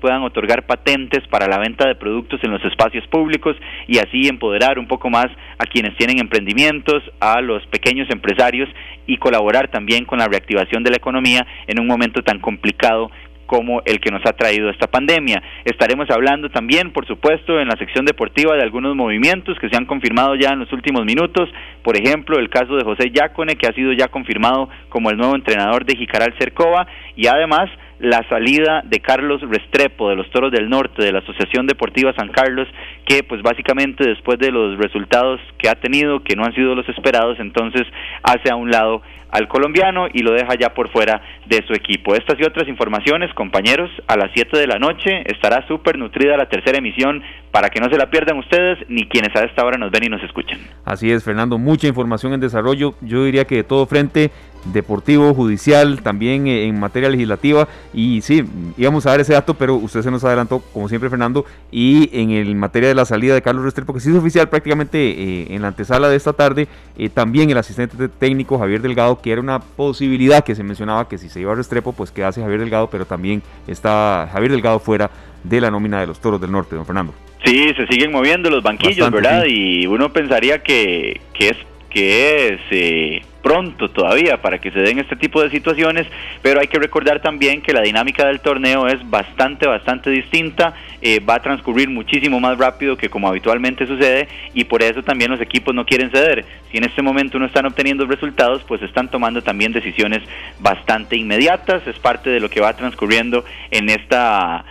puedan otorgar patentes para la venta de productos en los espacios públicos y así empoderar un poco más a quienes tienen emprendimientos, a los pequeños empresarios y colaborar también con la reactivación de la economía en un momento tan complicado como el que nos ha traído esta pandemia. Estaremos hablando también, por supuesto, en la sección deportiva de algunos movimientos que se han confirmado ya en los últimos minutos. Por ejemplo, el caso de José Yacone, que ha sido ya confirmado como el nuevo entrenador de Jicaral Cercova, y además la salida de Carlos Restrepo de los Toros del Norte de la Asociación Deportiva San Carlos, que pues básicamente después de los resultados que ha tenido, que no han sido los esperados, entonces hace a un lado al colombiano y lo deja ya por fuera de su equipo. Estas y otras informaciones, compañeros, a las 7 de la noche estará súper nutrida la tercera emisión para que no se la pierdan ustedes ni quienes a esta hora nos ven y nos escuchan. Así es, Fernando, mucha información en desarrollo. Yo diría que de todo frente, deportivo, judicial, también eh, en materia legislativa. Y sí, íbamos a dar ese dato, pero usted se nos adelantó, como siempre, Fernando. Y en el materia de la salida de Carlos Restrepo, que sí es oficial prácticamente eh, en la antesala de esta tarde, eh, también el asistente técnico Javier Delgado, que era una posibilidad que se mencionaba que si se iba a Restrepo, pues quedase Javier Delgado, pero también está Javier Delgado fuera de la nómina de los Toros del Norte, don Fernando. Sí, se siguen moviendo los banquillos, ¿verdad? Y uno pensaría que, que es que es eh, pronto todavía para que se den este tipo de situaciones, pero hay que recordar también que la dinámica del torneo es bastante, bastante distinta, eh, va a transcurrir muchísimo más rápido que como habitualmente sucede y por eso también los equipos no quieren ceder. Si en este momento no están obteniendo resultados, pues están tomando también decisiones bastante inmediatas, es parte de lo que va transcurriendo en esta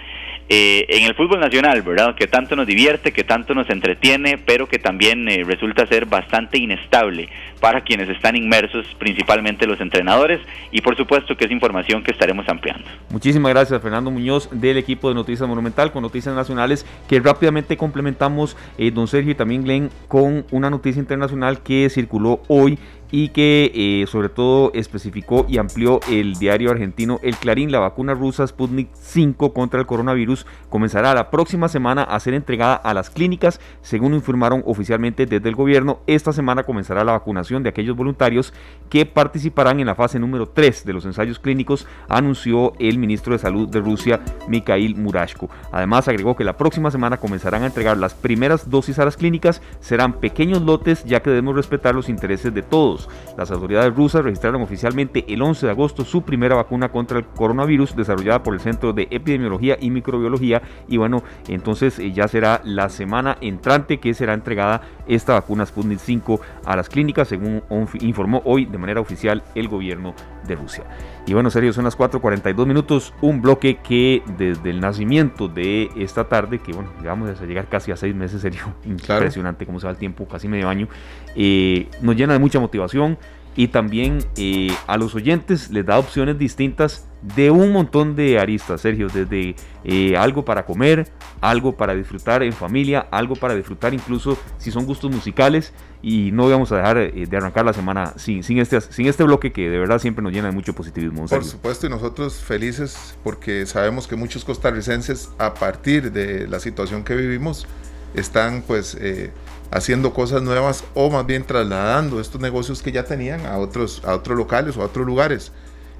eh, en el fútbol nacional, ¿verdad? Que tanto nos divierte, que tanto nos entretiene, pero que también eh, resulta ser bastante inestable para quienes están inmersos, principalmente los entrenadores, y por supuesto que es información que estaremos ampliando. Muchísimas gracias, Fernando Muñoz, del equipo de Noticias Monumental, con Noticias Nacionales, que rápidamente complementamos, eh, don Sergio y también Glenn, con una noticia internacional que circuló hoy y que eh, sobre todo especificó y amplió el diario argentino El Clarín, la vacuna rusa Sputnik 5 contra el coronavirus comenzará la próxima semana a ser entregada a las clínicas, según informaron oficialmente desde el gobierno. Esta semana comenzará la vacunación de aquellos voluntarios que participarán en la fase número 3 de los ensayos clínicos, anunció el ministro de Salud de Rusia, Mikhail Murashko. Además, agregó que la próxima semana comenzarán a entregar las primeras dosis a las clínicas, serán pequeños lotes ya que debemos respetar los intereses de todos las autoridades rusas registraron oficialmente el 11 de agosto su primera vacuna contra el coronavirus desarrollada por el Centro de Epidemiología y Microbiología y bueno, entonces eh, ya será la semana entrante que será entregada esta vacuna Sputnik 5 a las clínicas según informó hoy de manera oficial el gobierno de Rusia. Y bueno, serio, son las 4.42 minutos, un bloque que desde el nacimiento de esta tarde, que bueno, vamos a llegar casi a seis meses, serio, impresionante cómo se va el tiempo, casi medio año, eh, nos llena de mucha motivación y también eh, a los oyentes les da opciones distintas de un montón de aristas, Sergio, desde eh, algo para comer, algo para disfrutar en familia, algo para disfrutar incluso si son gustos musicales y no vamos a dejar eh, de arrancar la semana sin, sin, este, sin este bloque que de verdad siempre nos llena de mucho positivismo. Por supuesto y nosotros felices porque sabemos que muchos costarricenses a partir de la situación que vivimos están pues eh, haciendo cosas nuevas o más bien trasladando estos negocios que ya tenían a otros, a otros locales o a otros lugares.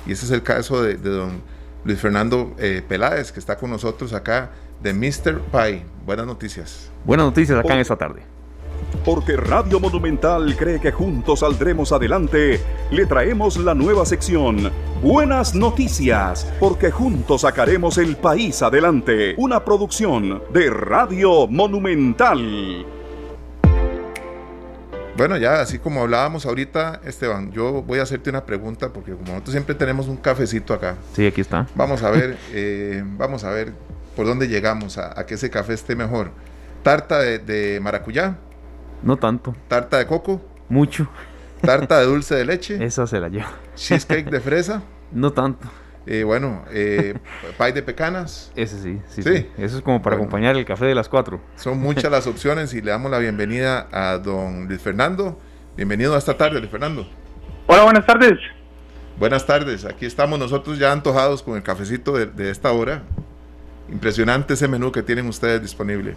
Y ese es el caso de, don Luis Fernando eh, Peláez, que está con nosotros acá de Mr. Pie. Buenas noticias. Buenas noticias acá en esta tarde. Porque Radio Monumental cree que juntos saldremos adelante, le traemos la nueva sección Buenas Noticias, porque juntos sacaremos el país adelante. Una producción de Radio Monumental. Bueno, ya así como hablábamos ahorita, Esteban, yo voy a hacerte una pregunta porque como nosotros siempre tenemos un cafecito acá. Sí, aquí está. Vamos a ver, (laughs) eh, vamos a ver por dónde llegamos a, que ese café esté mejor. Tarta de, maracuyá. No tanto. Tarta de coco. Mucho. Tarta de dulce de leche. (laughs) Esa se la lleva. Cheesecake de fresa. No tanto. Eh, bueno, eh, (laughs) pay de pecanas. Ese sí, sí, sí. Eso es como para acompañar el café de las cuatro. Son muchas las opciones y le damos la bienvenida a don Luis Fernando. Bienvenido a esta tarde, Luis Fernando. Hola, buenas tardes. Buenas tardes, aquí estamos nosotros ya antojados con el cafecito de, esta hora. Impresionante ese menú que tienen ustedes disponible.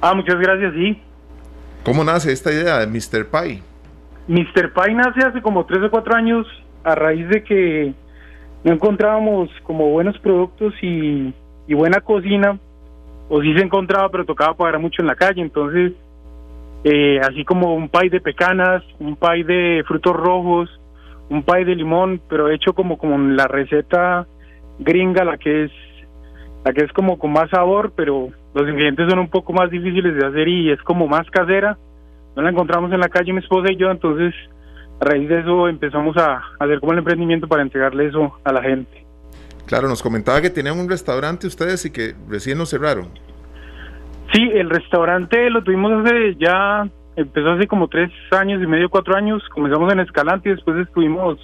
Ah, muchas gracias, sí. ¿Cómo nace esta idea de Mr. Pie? Mr. Pie nace hace como tres o cuatro años a raíz de que no encontrábamos como buenos productos y, buena cocina, o sí se encontraba, pero tocaba pagar mucho en la calle, entonces, eh, así como un pie de pecanas, un pie de frutos rojos, un pie de limón, pero hecho como, como la receta gringa, la que es la que es como con más sabor, pero los ingredientes son un poco más difíciles de hacer y es como más casera. No la encontramos en la calle mi esposa y yo, entonces a raíz de eso empezamos a, hacer como el emprendimiento para entregarle eso a la gente. Claro, nos comentaba que tenían un restaurante ustedes y que recién lo cerraron. Sí, el restaurante lo tuvimos hace ya, empezó hace como tres años y medio, cuatro años. Comenzamos en Escalante y después estuvimos,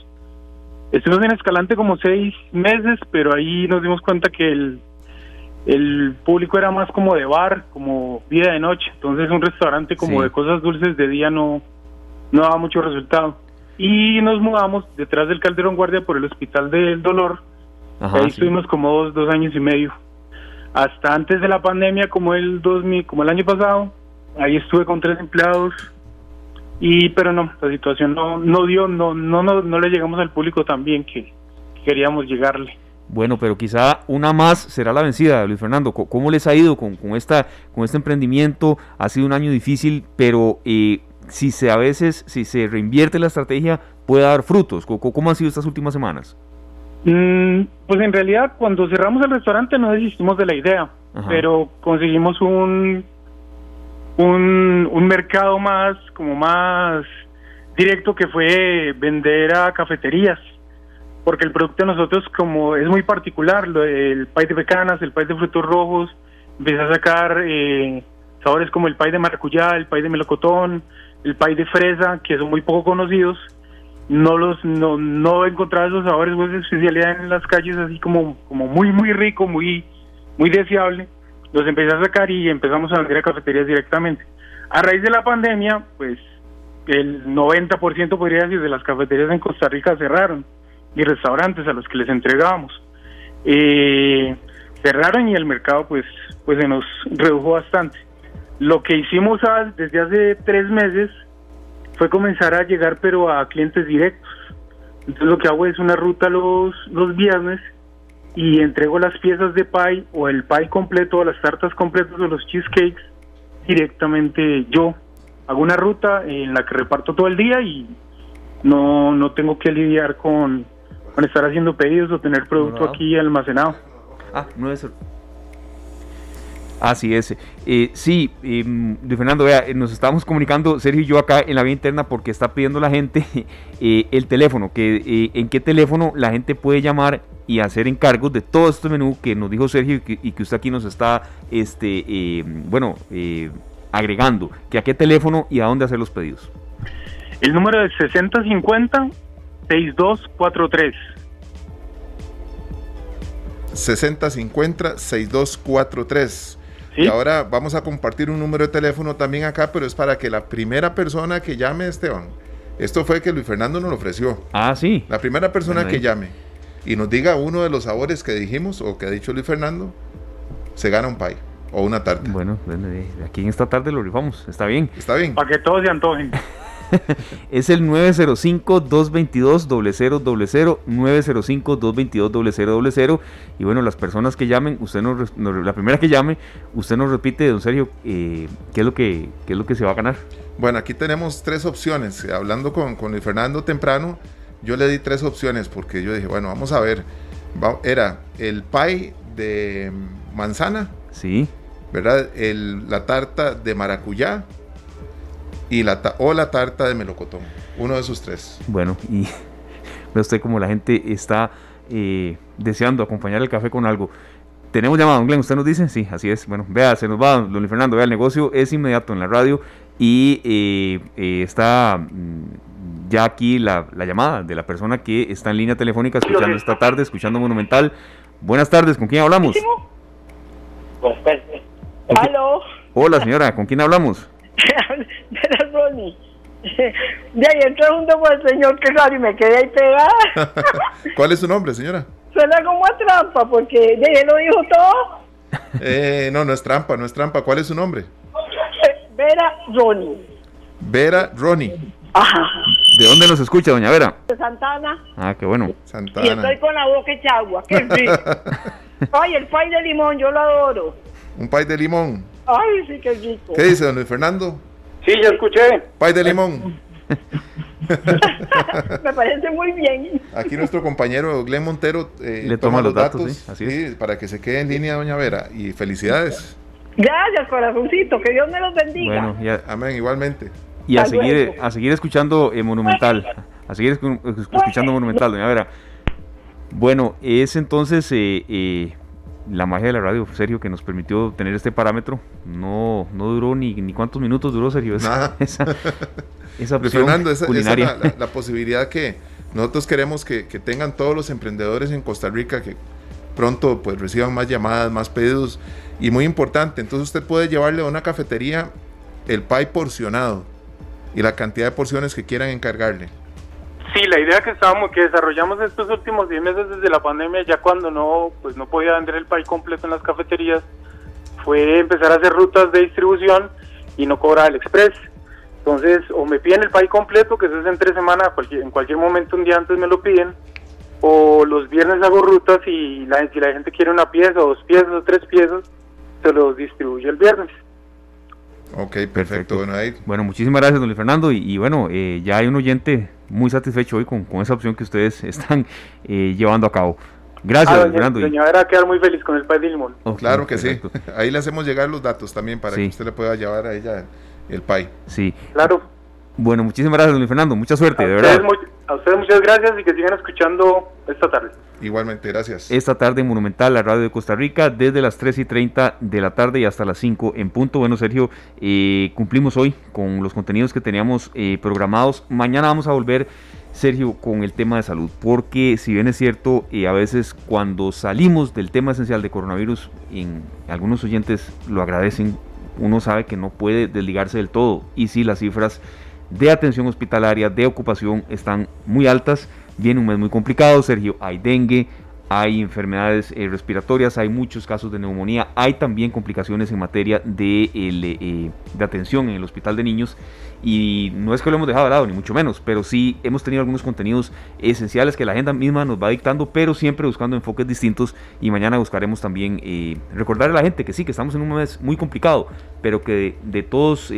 estuvimos en Escalante como seis meses, pero ahí nos dimos cuenta que el, el público era más como de bar, como vida de noche. Entonces un restaurante como de cosas dulces de día no, no daba mucho resultado y nos mudamos detrás del Calderón Guardia por el Hospital del Dolor. Ahí estuvimos como dos, dos años y medio. Hasta antes de la pandemia, como el 2000, como el año pasado, ahí estuve con tres empleados. Y pero no, la situación no no dio, no no no, no le llegamos al público tan bien que, queríamos llegarle. Bueno, pero quizá una más será la vencida, Luis Fernando. ¿Cómo les ha ido con, con, esta, con este emprendimiento? Ha sido un año difícil, pero eh, si se a veces, si se reinvierte la estrategia, puede dar frutos. ¿Cómo, han sido estas últimas semanas? Mm, pues en realidad cuando cerramos el restaurante no desistimos de la idea, pero conseguimos un, un, un mercado más, como más directo que fue vender a cafeterías, porque el producto de nosotros como es muy particular, el pay de pecanas, el pay de frutos rojos, empecé a sacar eh, sabores como el pay de maracuyá, el pay de melocotón, el pay de fresa, que son muy poco conocidos, no los no, no encontrar esos sabores pues, de especialidad en las calles así como como muy muy rico, muy muy deseable. Los empecé a sacar y empezamos a vender a cafeterías directamente. A raíz de la pandemia, pues el 90% podría decir de las cafeterías en Costa Rica cerraron y restaurantes a los que les entregábamos. Eh, cerraron y el mercado pues pues se nos redujo bastante. Lo que hicimos desde hace tres meses fue comenzar a llegar pero a clientes directos. Entonces lo que hago es una ruta los, los viernes y entrego las piezas de pie o el pie completo o las tartas completas o los cheesecakes directamente yo. Hago una ruta en la que reparto todo el día y no, no tengo que lidiar con, con estar haciendo pedidos o tener producto aquí almacenado. Ah, no es Así es. Eh, sí, eh, Fernando, vea, nos estamos comunicando, Sergio y yo acá en la vía interna, porque está pidiendo la gente (laughs) eh, el teléfono, que eh, en qué teléfono la gente puede llamar y hacer encargos de todo este menú que nos dijo Sergio y que, usted aquí nos está, este, bueno, agregando. Que a qué teléfono y a dónde hacer los pedidos. El número es 6050 6243. 6050 6243. Y ahora vamos a compartir un número de teléfono también acá, pero es para que la primera persona que llame, Esteban, esto fue que Luis Fernando nos lo ofreció. Ah, sí. La primera persona que llame y nos diga uno de los sabores que dijimos o que ha dicho Luis Fernando, se gana un pay o una tarta. Bueno, aquí en esta tarde lo rifamos, está bien. Está bien. Para que todos se antojen. (laughs) (laughs) es el 905-222-0000, 905-222-0000. Y bueno, las personas que llamen, usted nos, la primera que llame, usted nos repite, don Sergio, eh, ¿qué, es lo que, qué es lo que se va a ganar. Bueno, aquí tenemos tres opciones. Hablando con, con el Fernando temprano, yo le di tres opciones porque yo dije, bueno, vamos a ver. era el pie de manzana. Sí. ¿Verdad? El, la tarta de maracuyá y la o la tarta de melocotón. Uno de esos tres. Bueno, y (laughs) ve usted como la gente está eh, deseando acompañar el café con algo. Tenemos llamado, don Glenn, ¿usted nos dice? Sí, así es. Bueno, vea, se nos va, don Fernando, vea, el negocio es inmediato en la radio y eh, eh, está mm, ya aquí la, la, llamada de la persona que está en línea telefónica escuchando esta tarde, escuchando Monumental. Buenas tardes, ¿con quién hablamos? ¿Aló? Hola señora, ¿con quién hablamos? (laughs) Era Ronnie. (laughs) De ahí entré junto con el señor que raro y me quedé ahí pegada. (laughs) ¿Cuál es su nombre, señora? Suena como a trampa porque de ahí lo dijo todo. Eh, no, no es trampa, no es trampa. ¿Cuál es su nombre? Vera Ronnie. Vera Ronnie. Ajá. ¿De dónde nos escucha, doña Vera? De Santana. Ah, qué bueno. Santana. Y estoy con la boca hecha agua. Qué rico. Ay, el pay de limón, yo lo adoro. Un pay de limón. Ay, sí, qué rico. ¿Qué dice, don Luis Fernando? Sí, ya escuché. Pay de limón. (laughs) (laughs) Me parece muy bien. Aquí nuestro compañero Glenn Montero eh, Le toma los datos, sí, así sí, para que se quede en línea, doña Vera. Y felicidades. Gracias, corazoncito. Que Dios me los bendiga. Bueno, ya, Amén, igualmente. y a seguir, luego. a seguir escuchando eh, Monumental. A seguir escu- escuchando Monumental, doña Vera. Bueno, es entonces eh, eh, la magia de la radio, Sergio, que nos permitió tener este parámetro. No, no duró ni, ni cuántos minutos duró, Sergio. Esa, Nada. (laughs) esa, esa Fernando, culinaria. la, la- la posibilidad que nosotros queremos que, que tengan todos los emprendedores en Costa Rica, que pronto pues reciban más llamadas, más pedidos. Y muy importante, entonces usted puede llevarle a una cafetería el pie porcionado y la cantidad de porciones que quieran encargarle. Sí, la idea que estábamos, que desarrollamos estos últimos 10 meses desde la pandemia, ya cuando no, pues no podía vender el pay completo en las cafeterías, fue empezar a hacer rutas de distribución y no cobrar el express. Entonces, o me piden el pay completo, que eso es en tres semanas, cualquier- en cualquier momento un día antes me lo piden, o los viernes hago rutas y la, si la gente quiere una pieza, o dos piezas, o tres piezas, se los distribuyo el viernes. Ok, perfecto. Bueno, ahí Bueno, muchísimas gracias, don Luis Fernando. Y, y bueno, eh, ya hay un oyente muy satisfecho hoy con, con esa opción que ustedes (laughs) están eh, llevando a cabo. Gracias, Ah, don doña, Fernando. doña Vera va a quedar muy feliz con el pay de limón. Ok, Claro que perfecto. sí. (laughs) Ahí le hacemos llegar los datos también para Sí. que usted le pueda llevar a ella el pay. Sí. Claro. Bueno, muchísimas gracias, don Luis Fernando. Mucha suerte, A de verdad. muy- a ustedes muchas gracias y que sigan escuchando esta tarde. Igualmente, gracias. Esta tarde en Monumental, la radio de Costa Rica, desde las 3 y 30 de la tarde y hasta las 5 en punto. Bueno, Sergio, eh, cumplimos hoy con los contenidos que teníamos eh, programados. Mañana vamos a volver, Sergio, con el tema de salud, porque si bien es cierto, eh, a veces cuando salimos del tema esencial de coronavirus, en algunos oyentes lo agradecen, uno sabe que no puede desligarse del todo. Y si las cifras de atención hospitalaria, de ocupación están muy altas. Viene un mes muy complicado, Sergio. Hay dengue, hay enfermedades eh, respiratorias, hay muchos casos de neumonía, hay también complicaciones en materia de, el, eh, de atención en el hospital de niños. Y no es que lo hemos dejado de lado, ni mucho menos, pero sí hemos tenido algunos contenidos esenciales que la agenda misma nos va dictando, pero siempre buscando enfoques distintos. Y mañana buscaremos también eh, recordarle a la gente que sí, que estamos en un mes muy complicado, pero que de, todos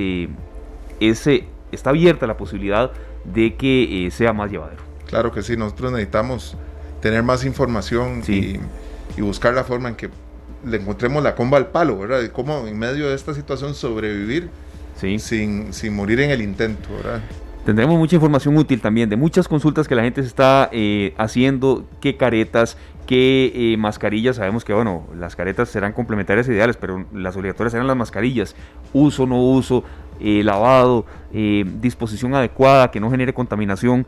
ese, está abierta la posibilidad de que eh, sea más llevadero. Claro que sí, nosotros necesitamos tener más información Sí. y, y buscar la forma en que le encontremos la comba al palo, ¿verdad? De cómo en medio de esta situación sobrevivir Sí. sin, sin morir en el intento, ¿verdad? Tendremos mucha información útil también de muchas consultas que la gente se está eh, haciendo, qué caretas, qué eh, mascarillas. Sabemos que, bueno, las caretas serán complementarias e ideales, pero las obligatorias serán las mascarillas. Uso, no uso, eh, lavado, eh, disposición adecuada, que no genere contaminación.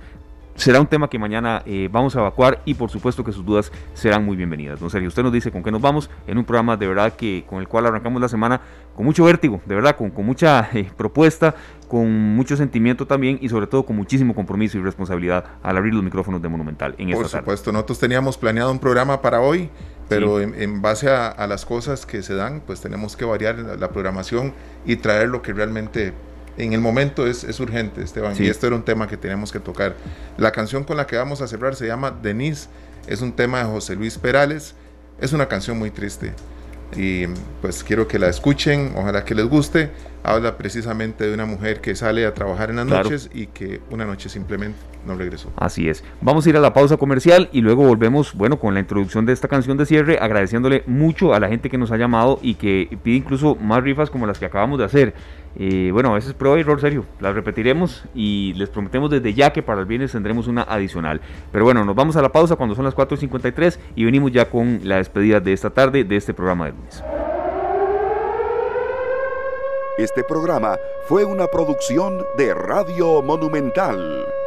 Será un tema que mañana eh, vamos a evacuar y por supuesto que sus dudas serán muy bienvenidas. Don Sergio, usted nos dice con qué nos vamos en un programa de verdad que con el cual arrancamos la semana con mucho vértigo, de verdad, con, con mucha eh, propuesta, con mucho sentimiento también y sobre todo con muchísimo compromiso y responsabilidad al abrir los micrófonos de Monumental en Por esta tarde. supuesto, nosotros teníamos planeado un programa para hoy, pero Sí. en, en base a, a las cosas que se dan, pues tenemos que variar la, la programación y traer lo que realmente en el momento es, es urgente, Esteban. Sí. Y esto era un tema que tenemos que tocar. La canción con la que vamos a cerrar se llama Denise, es un tema de José Luis Perales, es una canción muy triste. Y pues quiero que la escuchen, ojalá que les guste. Habla precisamente de una mujer que sale a trabajar en las Claro. noches y que una noche simplemente no regresó. Así es. Vamos a ir a la pausa comercial y luego volvemos, bueno, con la introducción de esta canción de cierre, agradeciéndole mucho a la gente que nos ha llamado y que pide incluso más rifas como las que acabamos de hacer. Eh, bueno, a veces prueba y error serio. Las repetiremos y les prometemos desde ya que para el viernes tendremos una adicional. Pero bueno, nos vamos a la pausa cuando son las 4.53 y venimos ya con la despedida de esta tarde de este programa de lunes. Este programa fue una producción de Radio Monumental.